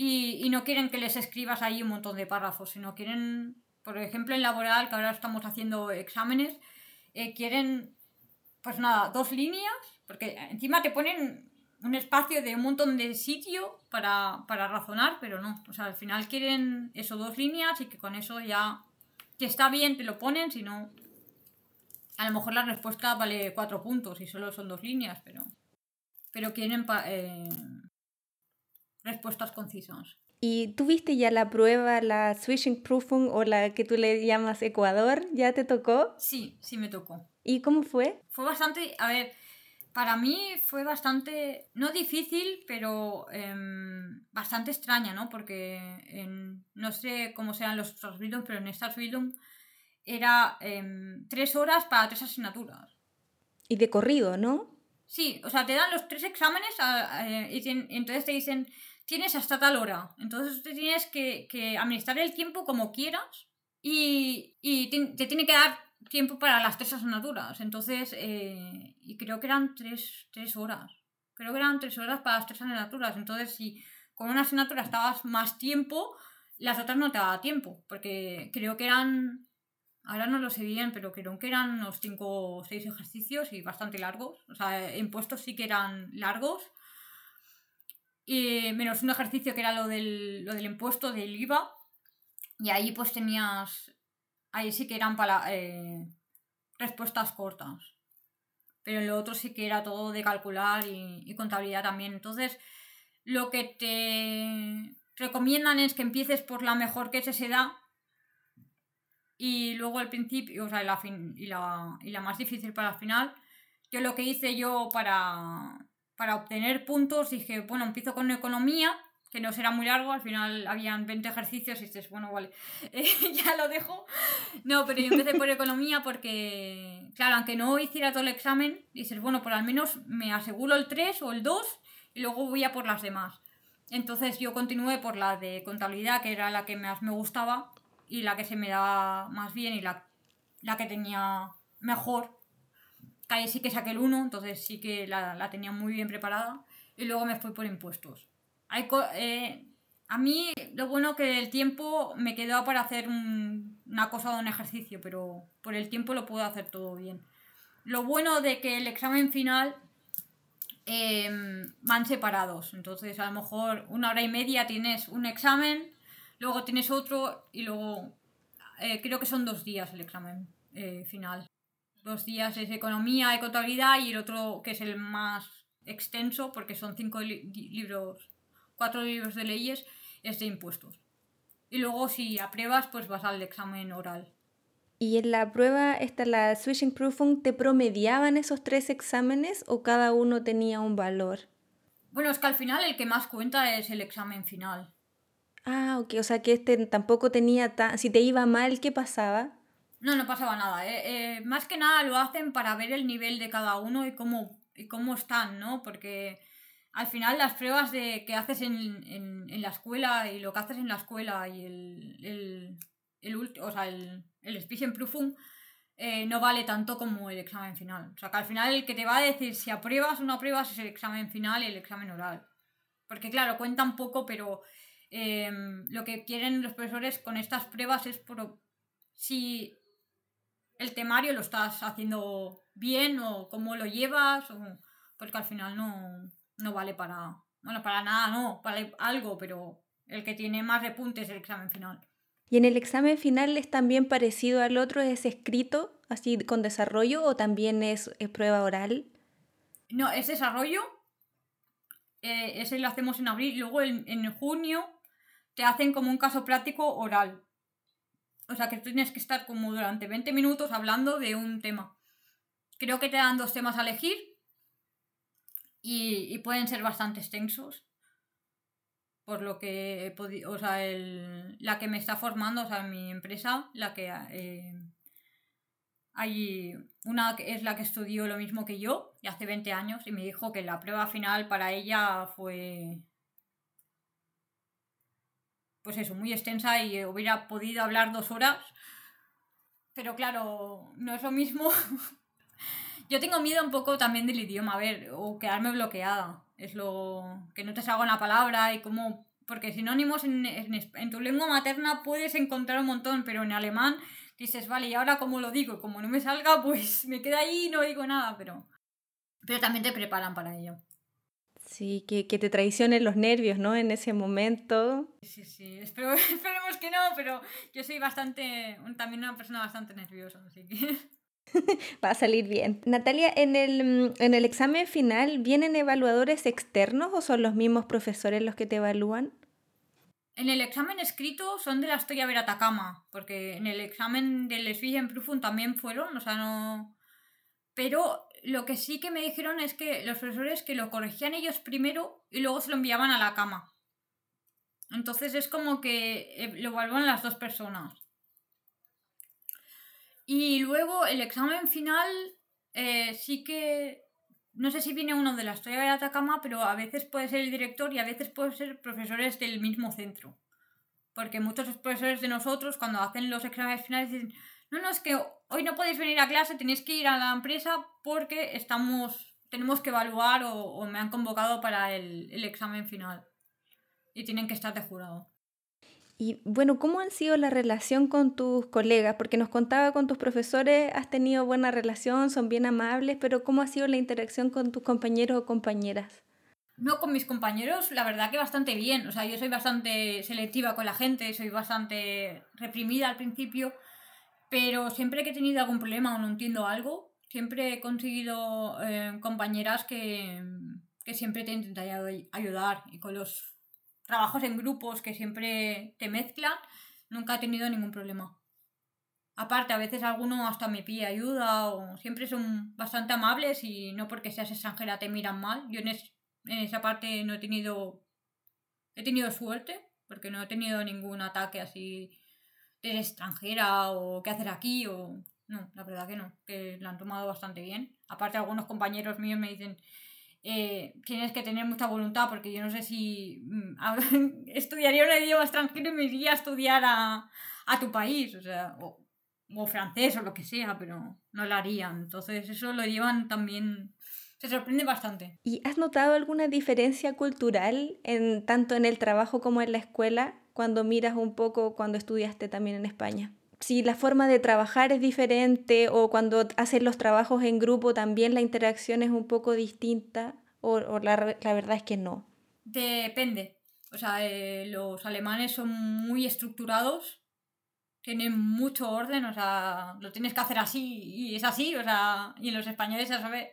y, no quieren que les escribas ahí un montón de párrafos, sino quieren, por ejemplo, en laboral, que ahora estamos haciendo exámenes, eh, quieren, pues nada, dos líneas, porque encima te ponen un espacio de un montón de sitio para, para razonar, pero no, o sea, al final quieren eso, dos líneas y que con eso ya, que está bien, te lo ponen, si no, a lo mejor la respuesta vale cuatro puntos y solo son dos líneas, pero, pero quieren eh, respuestas concisas. ¿Y tuviste ya la prueba, la Switching Proofing o la que tú le llamas Ecuador? ¿Ya te tocó? Sí, sí me tocó. ¿Y cómo fue? Fue bastante, a ver, para mí fue bastante, no difícil, pero em, bastante extraña, ¿no? Porque en, no sé cómo sean los otros pero en esta era em, tres horas para tres asignaturas. Y de corrido, ¿no? Sí, o sea, te dan los tres exámenes eh, y, entonces te dicen, tienes hasta tal hora. Entonces te tienes que, administrar el tiempo como quieras y, te, tiene que dar tiempo para las tres asignaturas. Entonces, eh, y creo que eran tres, tres horas. Creo que eran tres horas para las tres asignaturas. Entonces, si con una asignatura estabas más tiempo, las otras no te daba tiempo. Porque creo que eran Ahora no lo sé bien, pero creo que eran unos 5 o 6 ejercicios y bastante largos. O sea, impuestos sí que eran largos. Y menos un ejercicio que era lo del, lo del impuesto del IVA. Y ahí pues tenías. Ahí sí que eran para, eh, respuestas cortas. Pero en lo otro sí que era todo de calcular y, contabilidad también. Entonces, lo que te recomiendan es que empieces por la mejor que se da y luego al principio, o sea, la fin, y, la, y la más difícil para el final, yo lo que hice yo para, para obtener puntos, dije, bueno, empiezo con economía, que no será muy largo, al final habían 20 ejercicios y dices, bueno, vale, eh, ya lo dejo. No, pero yo empecé por economía porque, claro, aunque no hiciera todo el examen, dices, bueno, por al menos me aseguro el 3 o el 2 y luego voy a por las demás. Entonces yo continué por la de contabilidad, que era la que más me gustaba y la que se me daba más bien y la, la que tenía mejor. Ahí sí que saqué el 1, entonces sí que la, la tenía muy bien preparada. Y luego me fui por impuestos eh, a mí lo bueno que el tiempo me quedó para hacer una cosa o un ejercicio, pero por el tiempo lo puedo hacer todo bien. Lo bueno de que el examen final em, van separados, entonces a lo mejor una hora y media tienes un examen, luego tienes otro y luego eh, creo que son dos días el examen eh, final. Dos días es economía y contabilidad y el otro que es el más extenso porque son cinco libros cuatro libros de leyes es de impuestos. Y luego si apruebas, pues vas al examen oral. ¿Y en la prueba, esta, la Switching Proofing, te promediaban esos tres exámenes o cada uno tenía un valor? Bueno, es que al final el que más cuenta es el examen final. Ah, ok, o sea que este tampoco tenía tan... Si te iba mal, ¿qué pasaba? No, no pasaba nada. ¿eh? Eh, más que nada lo hacen para ver el nivel de cada uno y cómo, y cómo están, ¿no? Porque al final las pruebas de que haces en, la escuela y lo que haces en la escuela y el, el, el, o sea, el, el eh, no vale tanto como el examen final. O sea, que al final el que te va a decir si apruebas o no apruebas es el examen final y el examen oral. Porque claro, cuenta un poco, pero lo que quieren los profesores con estas pruebas es por si el temario lo estás haciendo bien o cómo lo llevas, o, porque al final no, no vale para. Bueno, para nada, no, vale algo, pero el que tiene más repunte es el examen final. ¿Y en el examen final es también parecido al otro? ¿Es escrito, así con desarrollo, o también es, prueba oral? No, es desarrollo. Eh, ese lo hacemos en abril. Luego en, en junio te hacen como un caso práctico oral. O sea que tienes que estar como durante 20 minutos hablando de un tema. Creo que te dan dos temas a elegir y, pueden ser bastante extensos. Por lo que he podido, o sea, la que me está formando, o sea, mi empresa, la que eh, hay una que es la que estudió lo mismo que yo, y hace 20 años, y me dijo que la prueba final para ella fue pues eso, muy extensa y hubiera podido hablar dos horas. Pero claro, no es lo mismo Yo tengo miedo un poco también del idioma, a ver, o quedarme bloqueada. Es lo que no te salga una palabra y cómo... Porque sinónimos en, en, tu lengua materna puedes encontrar un montón, pero en alemán dices, vale, ¿y ahora cómo lo digo? Como no me salga, pues me queda ahí y no digo nada, pero... Pero también te preparan para ello. Sí, que, que te traicionen los nervios, ¿no? En ese momento. Sí, sí, Espero, esperemos que no, pero yo soy bastante, también una persona bastante nerviosa, así que... Va a salir bien. Natalia, ¿en el, mm, ¿en el examen final vienen evaluadores externos o son los mismos profesores los que te evalúan? En el examen escrito son de la historia ver Atacama, porque en el examen del en Profund también fueron, o sea, no... Pero lo que sí que me dijeron es que los profesores que lo corregían ellos primero y luego se lo enviaban a la cama. Entonces es como que eh, lo evalúan las dos personas. Y luego el examen final eh, sí que... No sé si viene uno de la historia de Atacama, pero a veces puede ser el director y a veces puede ser profesores del mismo centro. Porque muchos profesores de nosotros cuando hacen los exámenes finales dicen, no, no, es que hoy no podéis venir a clase, tenéis que ir a la empresa porque estamos, tenemos que evaluar o, me han convocado para el, el examen final. Y tienen que estar de jurado. Y bueno, ¿cómo han sido la relación con tus colegas? Porque nos contaba con tus profesores, has tenido buena relación, son bien amables, pero ¿cómo ha sido la interacción con tus compañeros o compañeras? No, con mis compañeros, la verdad que bastante bien. O sea, yo soy bastante selectiva con la gente, soy bastante reprimida al principio, pero siempre que he tenido algún problema o no entiendo algo, siempre he conseguido eh, compañeras que, que siempre te intentan ayudar y con los trabajos en grupos que siempre te mezclan, nunca he tenido ningún problema. Aparte, a veces alguno hasta me pide ayuda o siempre son bastante amables y no porque seas extranjera te miran mal. Yo en, en esa parte no he tenido... He tenido suerte porque no he tenido ningún ataque así de extranjera o qué hacer aquí o... No, la verdad que no, que lo han tomado bastante bien. Aparte, algunos compañeros míos me dicen, eh, tienes que tener mucha voluntad porque yo no sé si mm, estudiaría un idioma extranjero y me iría a estudiar a, a tu país, o sea, o, o, francés o lo que sea, pero no lo harían. Entonces eso lo llevan también, se sorprende bastante. ¿Y has notado alguna diferencia cultural en, tanto en el trabajo como en la escuela cuando miras un poco cuando estudiaste también en España? si la forma de trabajar es diferente o cuando haces los trabajos en grupo también la interacción es un poco distinta o, la, verdad es que no. Depende. O sea, eh, los alemanes son muy estructurados, tienen mucho orden, o sea, lo tienes que hacer así y es así, o sea, y los españoles ya sabes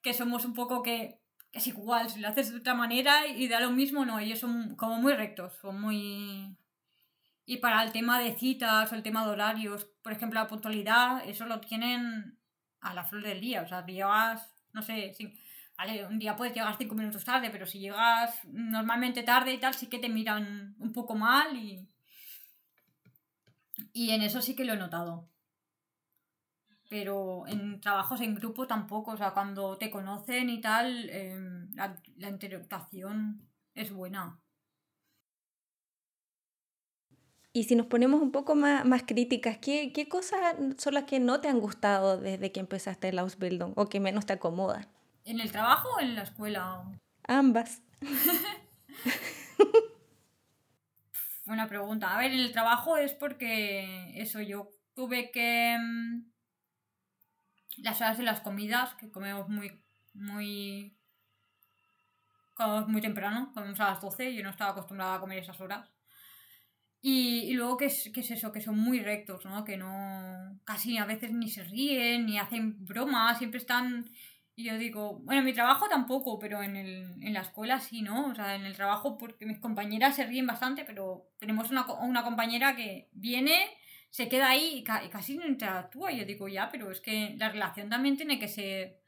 que somos un poco que es igual, si lo haces de otra manera y da lo mismo, no, ellos son como muy rectos, son muy y para el tema de citas o el tema de horarios, por ejemplo, la puntualidad, eso lo tienen a la flor del día. O sea, llegas, no sé, un día puedes llegar cinco minutos tarde, pero si llegas normalmente tarde y tal, sí que te miran un poco mal y. Y en eso sí que lo he notado. Pero en trabajos en grupo tampoco, o sea, cuando te conocen y tal, em, la, la interactuación es buena. Y si nos ponemos un poco más, más críticas, ¿qué, ¿qué, cosas son las que no te han gustado desde que empezaste el Ausbildung o que menos te acomodan? ¿En el trabajo o en la escuela? Ambas. Buena pregunta. A ver, en el trabajo es porque eso, yo tuve que... Las horas de las comidas, que comemos muy, muy... muy temprano, comemos a las 12, yo no estaba acostumbrada a comer esas horas. Y, luego, ¿qué es, es, eso? Que son muy rectos, ¿no? Que no. casi a veces ni se ríen, ni hacen bromas, siempre están. Y yo digo, bueno, en mi trabajo tampoco, pero en, el, en la escuela sí, ¿no? O sea, en el trabajo, porque mis compañeras se ríen bastante, pero tenemos una, una compañera que viene, se queda ahí y, casi no interactúa. Yo digo, ya, pero es que la relación también tiene que ser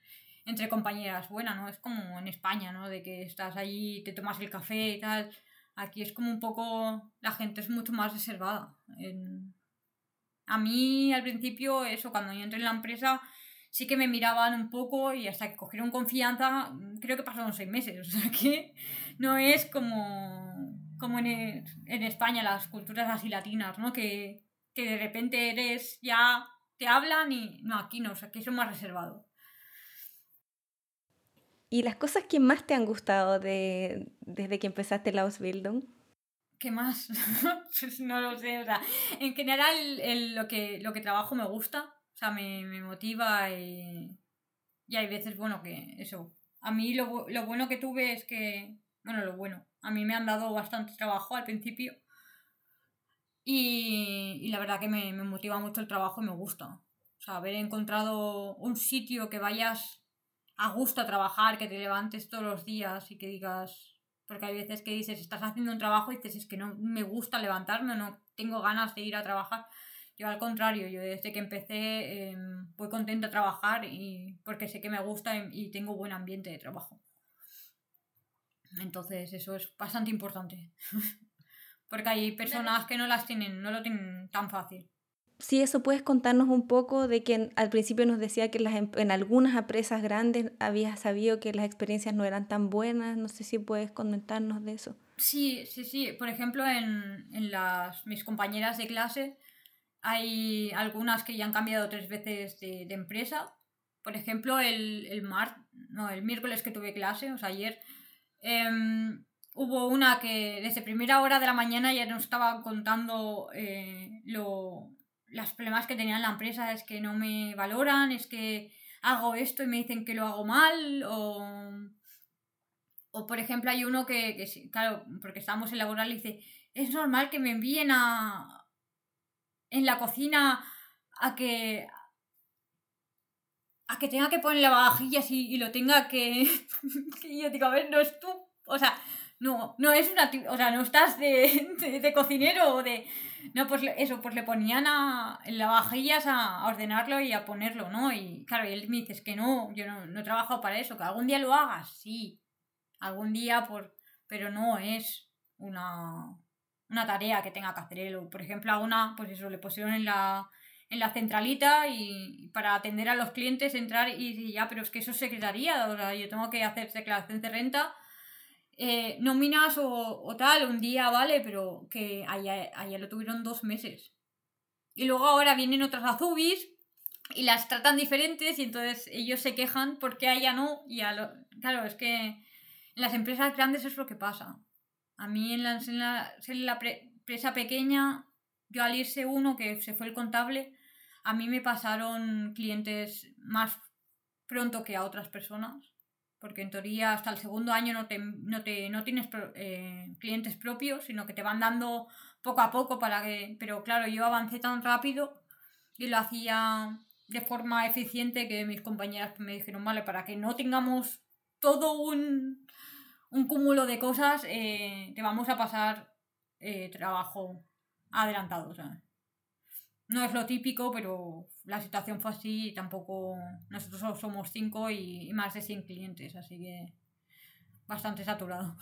entre compañeras buena, ¿no? Es como en España, ¿no? De que estás ahí, te tomas el café y tal Aquí es como un poco, la gente es mucho más reservada. A mí al principio, eso, cuando yo entré en la empresa, sí que me miraban un poco y hasta que cogieron confianza, creo que pasaron seis meses. O sea que no es como, como en, en España, las culturas así latinas, ¿no? Que, que de repente eres, ya te hablan y no, aquí no, o sea, aquí son más reservados. ¿Y las cosas que más te han gustado de, desde que empezaste la Ausbildung? ¿Qué más? pues no lo sé. O sea, en general el, lo, que, lo que trabajo me gusta. O sea, me, me motiva y, y, hay veces, bueno, que eso. A mí lo, lo bueno que tuve es que, bueno, lo bueno, a mí me han dado bastante trabajo al principio. Y, la verdad que me, me motiva mucho el trabajo y me gusta. O sea, haber encontrado un sitio que vayas a gusto a trabajar, que te levantes todos los días y que digas, porque hay veces que dices, estás haciendo un trabajo y dices, es que no me gusta levantarme, no tengo ganas de ir a trabajar. Yo al contrario, yo desde que empecé em, voy contenta a trabajar y porque sé que me gusta y, tengo buen ambiente de trabajo. Entonces eso es bastante importante. porque hay personas que no las tienen, no lo tienen tan fácil si eso puedes contarnos un poco de que al principio nos decía que las, em, en algunas empresas grandes habías sabido que las experiencias no eran tan buenas. No sé si puedes comentarnos de eso. Sí, sí, sí. Por ejemplo, en, en las, mis compañeras de clase hay algunas que ya han cambiado tres veces de, de empresa. Por ejemplo, el, el, mar, no, el miércoles que tuve clase, o sea, ayer, em, hubo una que desde primera hora de la mañana ya nos estaba contando eh, lo, los problemas que tenía en la empresa es que no me valoran, es que hago esto y me dicen que lo hago mal, o, o por ejemplo hay uno que, que claro, porque estábamos en laboral y dice, es normal que me envíen a en la cocina a que a que tenga que poner lavavajillas y, y lo tenga que y yo digo, a ver, no es tú, o sea, no, no es una, o sea, no estás de, de, cocinero o de, no, pues eso, pues le ponían a, en lavavajillas a, ordenarlo y a ponerlo, ¿no? Y claro, y él me dice, que no, yo no, no he trabajado para eso, que algún día lo hagas, sí, algún día, por, pero no es una, una tarea que tenga que hacer él. Por ejemplo, a una, pues eso, le pusieron en la, en la centralita y para atender a los clientes, entrar y, ya, pero es que eso es secretaría, o sea, yo tengo que hacer declaración de renta, eh, nóminas o, o, tal, un día vale, pero que allá, allá lo tuvieron dos meses. Y luego ahora vienen otras azubis y las tratan diferentes y entonces ellos se quejan porque allá no. Y a lo, claro, es que en las empresas grandes es lo que pasa. A mí en la, en la, en la empresa pequeña, yo al irse uno, que se fue el contable, a mí me pasaron clientes más pronto que a otras personas, porque en teoría hasta el segundo año no, te, no, te, no tienes eh, clientes propios, sino que te van dando poco a poco para que... Pero claro, yo avancé tan rápido y lo hacía de forma eficiente que mis compañeras me dijeron, vale, para que no tengamos todo un, un cúmulo de cosas, eh, te vamos a pasar eh, trabajo adelantado. ¿sabes? no es lo típico, pero la situación fue así y tampoco nosotros solo somos cinco y, más de 100 clientes, así que bastante saturado.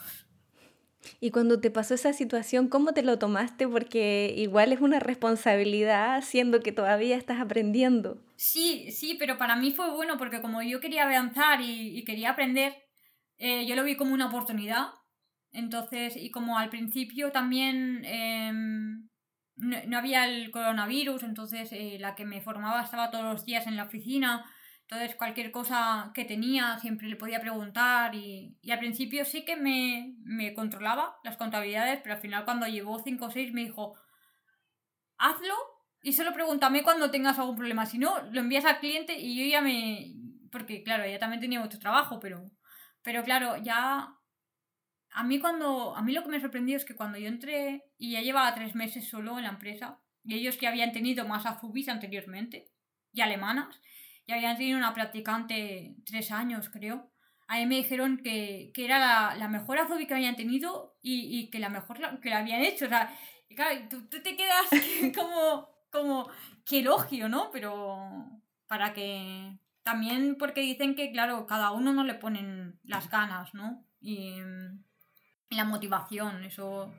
Y cuando te pasó esa situación, ¿cómo te lo tomaste? Porque igual es una responsabilidad, siendo que todavía estás aprendiendo. Sí, sí, pero para mí fue bueno porque como yo quería avanzar y, quería aprender, eh, yo lo vi como una oportunidad. Entonces, y como al principio también em, no, había el coronavirus, entonces eh, la que me formaba estaba todos los días en la oficina, entonces cualquier cosa que tenía siempre le podía preguntar y, y al principio sí que me, me, controlaba las contabilidades, pero al final cuando llevó 5 o 6 me dijo, hazlo y solo pregúntame cuando tengas algún problema, si no, lo envías al cliente y yo ya me... porque claro, ella también tenía mucho trabajo, pero, pero claro, ya a mí cuando. A mí lo que me sorprendió es que cuando yo entré y ya llevaba tres meses solo en la empresa, y ellos que habían tenido más azubis anteriormente, y alemanas, y habían tenido una practicante tres años, creo. A mí me dijeron que, era la, mejor azubi que habían tenido y, que la mejor que la habían hecho. O sea, y claro, tú, te quedas como, como, qué elogio, ¿no? Pero para que también porque dicen que, claro, cada uno no le ponen las ganas, ¿no? Y, la motivación, eso.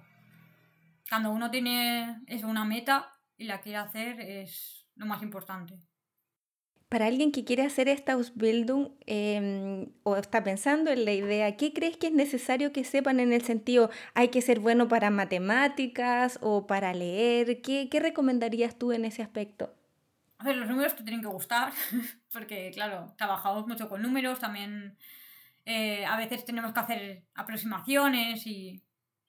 Cuando uno tiene eso, una meta y la quiere hacer es lo más importante. Para alguien que quiere hacer esta Ausbildung em, o está pensando en la idea, ¿qué crees que es necesario que sepan en el sentido, hay que ser bueno para matemáticas o para leer? ¿Qué, qué recomendarías tú en ese aspecto? A ver, los números te tienen que gustar, porque claro, trabajamos mucho con números, también eh, a veces tenemos que hacer aproximaciones y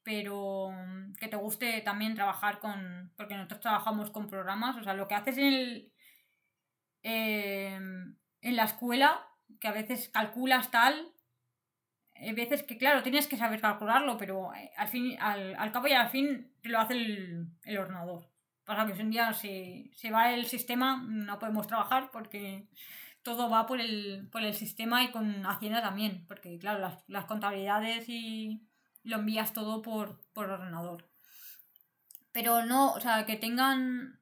pero que te guste también trabajar con porque nosotros trabajamos con programas o sea lo que haces en el em, en la escuela que a veces calculas tal hay veces que claro tienes que saber calcularlo pero eh, al fin al, cabo y al fin te lo hace el, el ordenador. Para que si un día se, se va el sistema no podemos trabajar porque todo va por el, por el sistema y con Hacienda también, porque claro, las, las contabilidades y lo envías todo por, por ordenador. Pero no, o sea, que tengan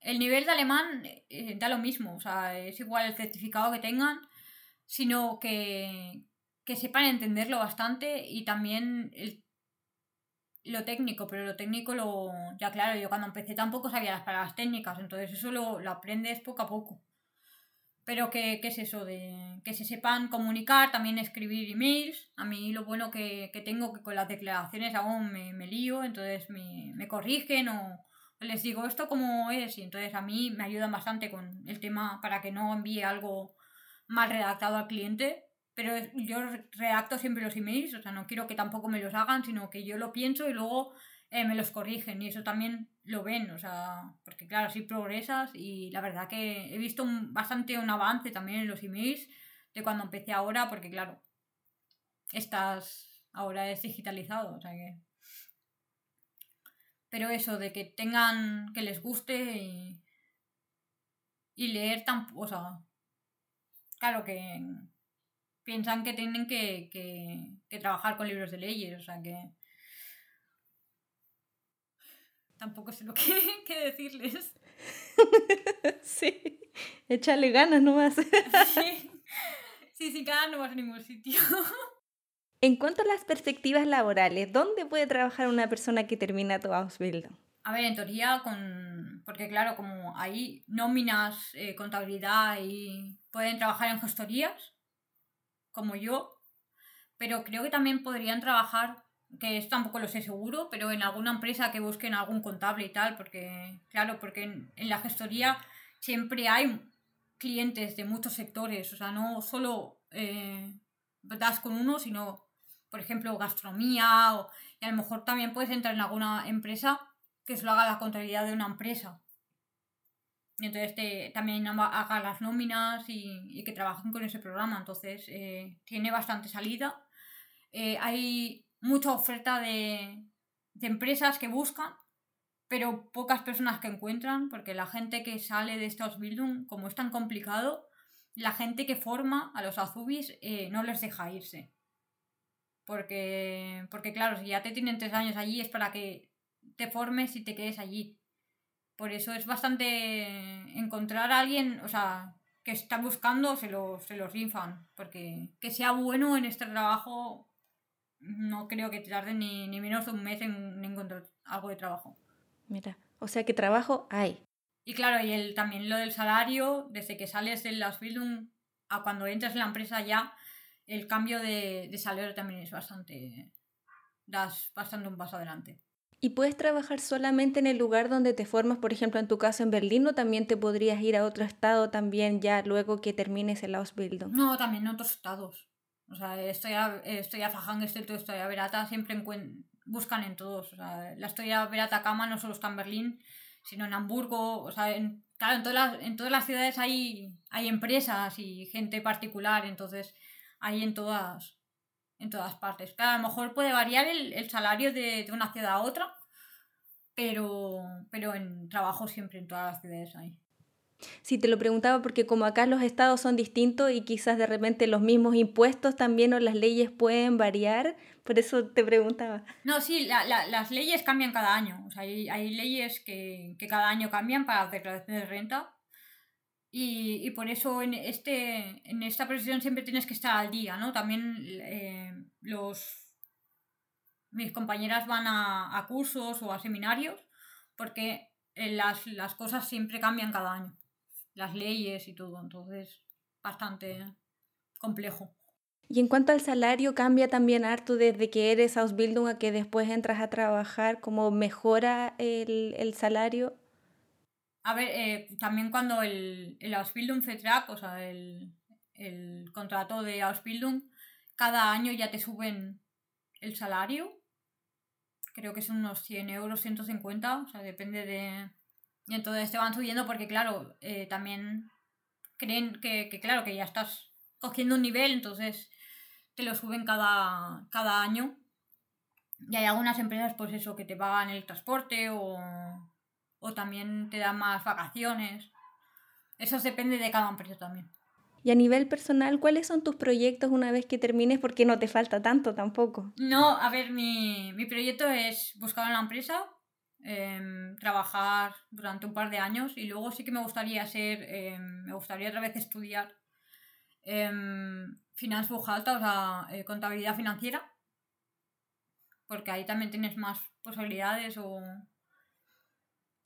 el nivel de alemán eh, da lo mismo, o sea, es igual el certificado que tengan, sino que, que sepan entenderlo bastante y también el, lo técnico, pero lo técnico lo... Ya claro, yo cuando empecé tampoco sabía las palabras técnicas, entonces eso lo, lo aprendes poco a poco. Pero ¿qué, es eso? De que se sepan comunicar, también escribir emails. A mí lo bueno que, tengo que con las declaraciones aún me, me lío, entonces me, me corrigen o les digo esto como es y entonces a mí me ayudan bastante con el tema para que no envíe algo mal redactado al cliente. Pero yo redacto siempre los emails, o sea, no quiero que tampoco me los hagan, sino que yo lo pienso y luego eh, me los corrigen y eso también lo ven, o sea, porque claro, así progresas y la verdad que he visto bastante un avance también en los emails de cuando empecé ahora, porque claro, estas ahora es digitalizado, o sea que... Pero eso, de que tengan, que les guste y, y leer tan... O sea, claro que piensan que tienen que, que, trabajar con libros de leyes, o sea que tampoco sé lo que, que decirles. sí, échale ganas nomás. sí, sí, sí, cada no vas a ningún sitio. En cuanto a las perspectivas laborales, ¿dónde puede trabajar una persona que termina tu Ausbildung? A ver, en teoría, con... porque claro, como hay nóminas, eh, contabilidad y pueden trabajar en gestorías, como yo, pero creo que también podrían trabajar, que esto tampoco lo sé seguro, pero en alguna empresa que busquen algún contable y tal, porque, claro, porque en, la gestoría siempre hay clientes de muchos sectores, o sea, no solo eh, das con uno, sino, por ejemplo, gastronomía, o, y a lo mejor también puedes entrar en alguna empresa que solo haga la contabilidad de una empresa. Y entonces te, también haga las nóminas y, que trabajen con ese programa. Entonces eh, tiene bastante salida. Eh, hay mucha oferta de, empresas que buscan, pero pocas personas que encuentran, porque la gente que sale de estos Ausbildung, como es tan complicado, la gente que forma a los azubis eh, no les deja irse. Porque, porque claro, si ya te tienen tres años allí es para que te formes y te quedes allí. Por eso es bastante encontrar a alguien, o sea, que está buscando, se lo, se rifan. Porque que sea bueno en este trabajo, no creo que tarde ni, ni menos de un mes en, encontrar algo de trabajo. Mira, o sea que trabajo hay. Y claro, y el, también lo del salario, desde que sales del Ausbildung a cuando entras en la empresa ya, el cambio de, de salario también es bastante, das bastante un paso adelante. ¿Y puedes trabajar solamente en el lugar donde te formas, por ejemplo, en tu caso en Berlín, o también te podrías ir a otro estado también ya luego que termines el Ausbildung? No, también en otros estados. O sea, estoy a, estoy a estoy a Verata, siempre buscan en todos. O sea, la historia Verata Cama no solo está en Berlín, sino en Hamburgo. O sea, en, claro, en todas las, en todas las ciudades hay, hay empresas y gente particular, entonces hay en todas, en todas partes. Claro, a lo mejor puede variar el, salario de, una ciudad a otra, pero, pero en trabajo siempre en todas las ciudades hay. Sí, te lo preguntaba porque como acá los estados son distintos y quizás de repente los mismos impuestos también o las leyes pueden variar, por eso te preguntaba. No, sí, las leyes cambian cada año. O sea, hay, hay leyes que, que, cada año cambian para declaración de renta y, y, por eso en, este, en esta profesión siempre tienes que estar al día, ¿no? También eh, los, mis compañeras van a, a, cursos o a seminarios porque eh, las, las cosas siempre cambian cada año, las leyes y todo, entonces bastante complejo. Y en cuanto al salario, cambia también harto desde que eres Ausbildung a que después entras a trabajar, ¿cómo mejora el, el salario? A ver, eh, también cuando el, el Ausbildung Vertrag, o sea, el, el contrato de Ausbildung, cada año ya te suben el salario. Creo que son unos 100 euros, 150, o sea, depende de... Y entonces te van subiendo porque, claro, eh, también creen que, que, claro, que ya estás cogiendo un nivel, entonces te lo suben cada, cada año. Y hay algunas empresas, pues eso, que te pagan el transporte o, o también te dan más vacaciones. Eso depende de cada empresa también. Y a nivel personal, ¿cuáles son tus proyectos una vez que termines? Porque no te falta tanto tampoco. No, a ver, mi, proyecto es buscar una empresa, em, trabajar durante un par de años y luego sí que me gustaría ser, em, me gustaría otra vez estudiar eh, Finance o sea, eh, contabilidad financiera, porque ahí también tienes más posibilidades o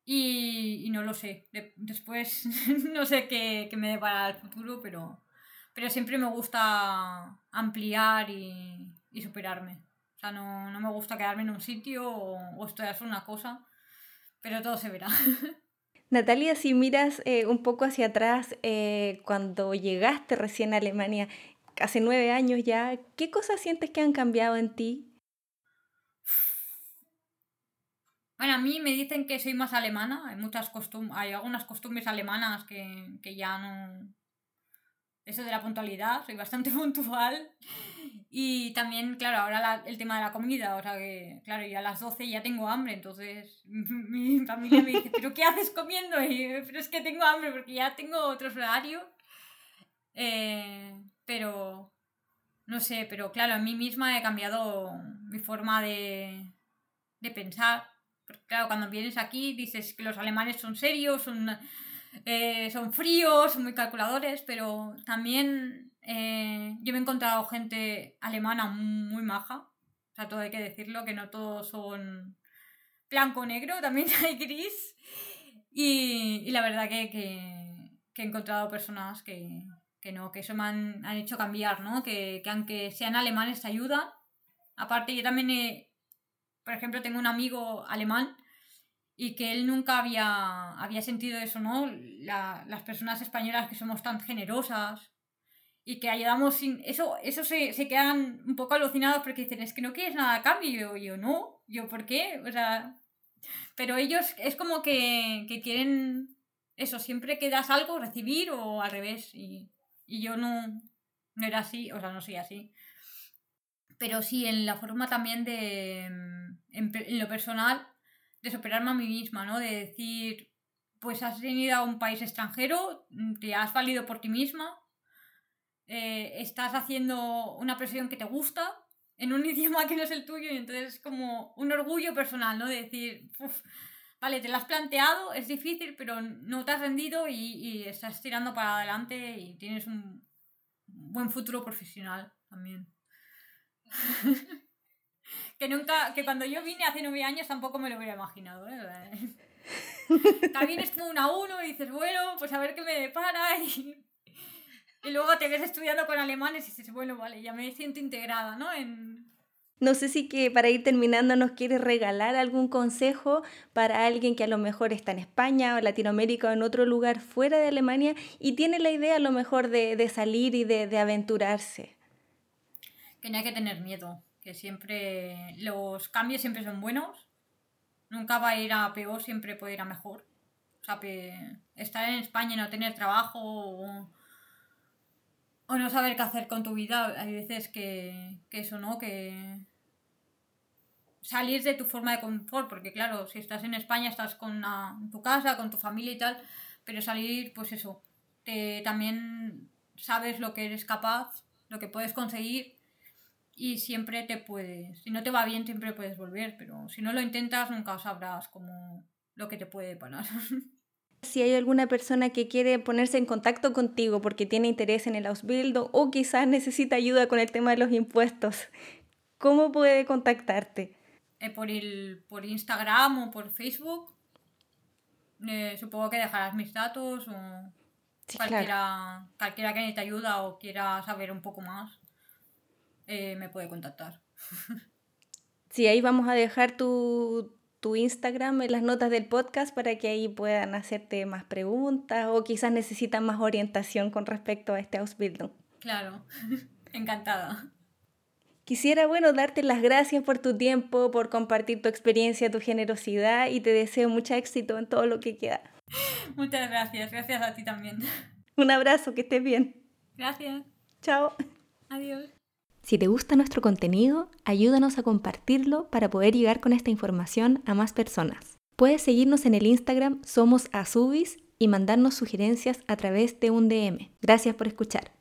y, no lo sé. después no sé qué, qué me depara el futuro, pero, pero siempre me gusta ampliar y, y superarme. Sea, no, no, me gusta quedarme en un sitio o, o estudiar una cosa, pero todo se verá. Natalia, si miras eh, un poco hacia atrás, eh, cuando llegaste recién a Alemania, hace nueve años ya, ¿qué cosas sientes que han cambiado en ti? Bueno, a mí me dicen que soy más alemana, hay muchas costumbres, hay algunas costumbres alemanas que, que ya no... Eso de la puntualidad, soy bastante puntual. Y también, claro, ahora el tema de la comida, o sea que, claro, ya a las 12 ya tengo hambre, entonces mi familia me dice, ¿pero qué haces comiendo? Y, pero es que tengo hambre porque ya tengo otros horarios. Eh, pero, no sé, pero claro, a mí misma he cambiado mi forma de, de pensar. Porque claro, cuando vienes aquí dices que los alemanes son serios, son, eh, son fríos, son muy calculadores, pero también eh, yo me he encontrado gente alemana muy maja. O sea, todo hay que decirlo, que no todos son blanco-negro, también hay gris. Y, la verdad que, que, he encontrado personas que, que no, que eso me han, hecho cambiar, ¿no? Que, que, aunque sean alemanes te ayudan. Aparte, yo también, he, por ejemplo, tengo un amigo alemán y que él nunca había, había sentido eso, ¿no? las personas españolas que somos tan generosas y que ayudamos sin... Eso, eso se, se quedan un poco alucinados porque dicen, es que no quieres nada a cambio. Y yo, yo no, yo, ¿por qué? O sea, pero ellos es como que, que quieren eso, siempre que das algo, recibir o al revés. Y, y yo no, no era así, o sea, no soy así. Pero sí, en la forma también de, mm, en, lo personal, de superarme a mí misma, ¿no? De decir, pues has venido a un país extranjero, te has valido por ti misma, eh, estás haciendo una presión que te gusta en un idioma que no es el tuyo y entonces es como un orgullo personal, ¿no? De decir, vale, te lo has planteado, es difícil, pero no te has rendido y, y estás tirando para adelante y tienes un buen futuro profesional también. que nunca, que cuando yo vine hace nueve años tampoco me lo hubiera imaginado, ¿eh? También estuvo uno a uno y dices, bueno, pues a ver qué me depara y y luego te ves estudiando con alemanes y dices, bueno, vale, ya me siento integrada, ¿no? En... No sé si que para ir terminando nos quieres regalar algún consejo para alguien que a lo mejor está en España o Latinoamérica o en otro lugar fuera de Alemania y tiene la idea a lo mejor de, de salir y de, de aventurarse. Que no hay que tener miedo, que siempre los cambios siempre son buenos, nunca va a ir a peor, siempre puede ir a mejor. O sea, estar en España y no tener trabajo o o no saber qué hacer con tu vida. Hay veces que, eso, ¿no? Que salir de tu forma de confort, porque claro, si estás en España estás con tu casa, con tu familia y tal, pero salir, pues eso, te, también sabes lo que eres capaz, lo que puedes conseguir y siempre te puedes, si no te va bien siempre puedes volver, pero si no lo intentas nunca sabrás como lo que te puede parar. Si hay alguna persona que quiere ponerse en contacto contigo porque tiene interés en el Ausbildung o quizás necesita ayuda con el tema de los impuestos, ¿cómo puede contactarte? Eh, por, el, por Instagram o por Facebook. Eh, supongo que dejarás mis datos o cualquiera, cualquiera que necesite ayuda o quiera saber un poco más eh, me puede contactar. Sí, ahí vamos a dejar tu, tu Instagram en las notas del podcast para que ahí puedan hacerte más preguntas o quizás necesitan más orientación con respecto a este Ausbildung. Claro, encantada. Quisiera, bueno, darte las gracias por tu tiempo, por compartir tu experiencia, tu generosidad y te deseo mucho éxito en todo lo que queda. Muchas gracias, gracias a ti también. Un abrazo, que estés bien. Gracias. Chao. Adiós. Si te gusta nuestro contenido, ayúdanos a compartirlo para poder llegar con esta información a más personas. Puedes seguirnos en el Instagram Somos Azubis y mandarnos sugerencias a través de un DM. Gracias por escuchar.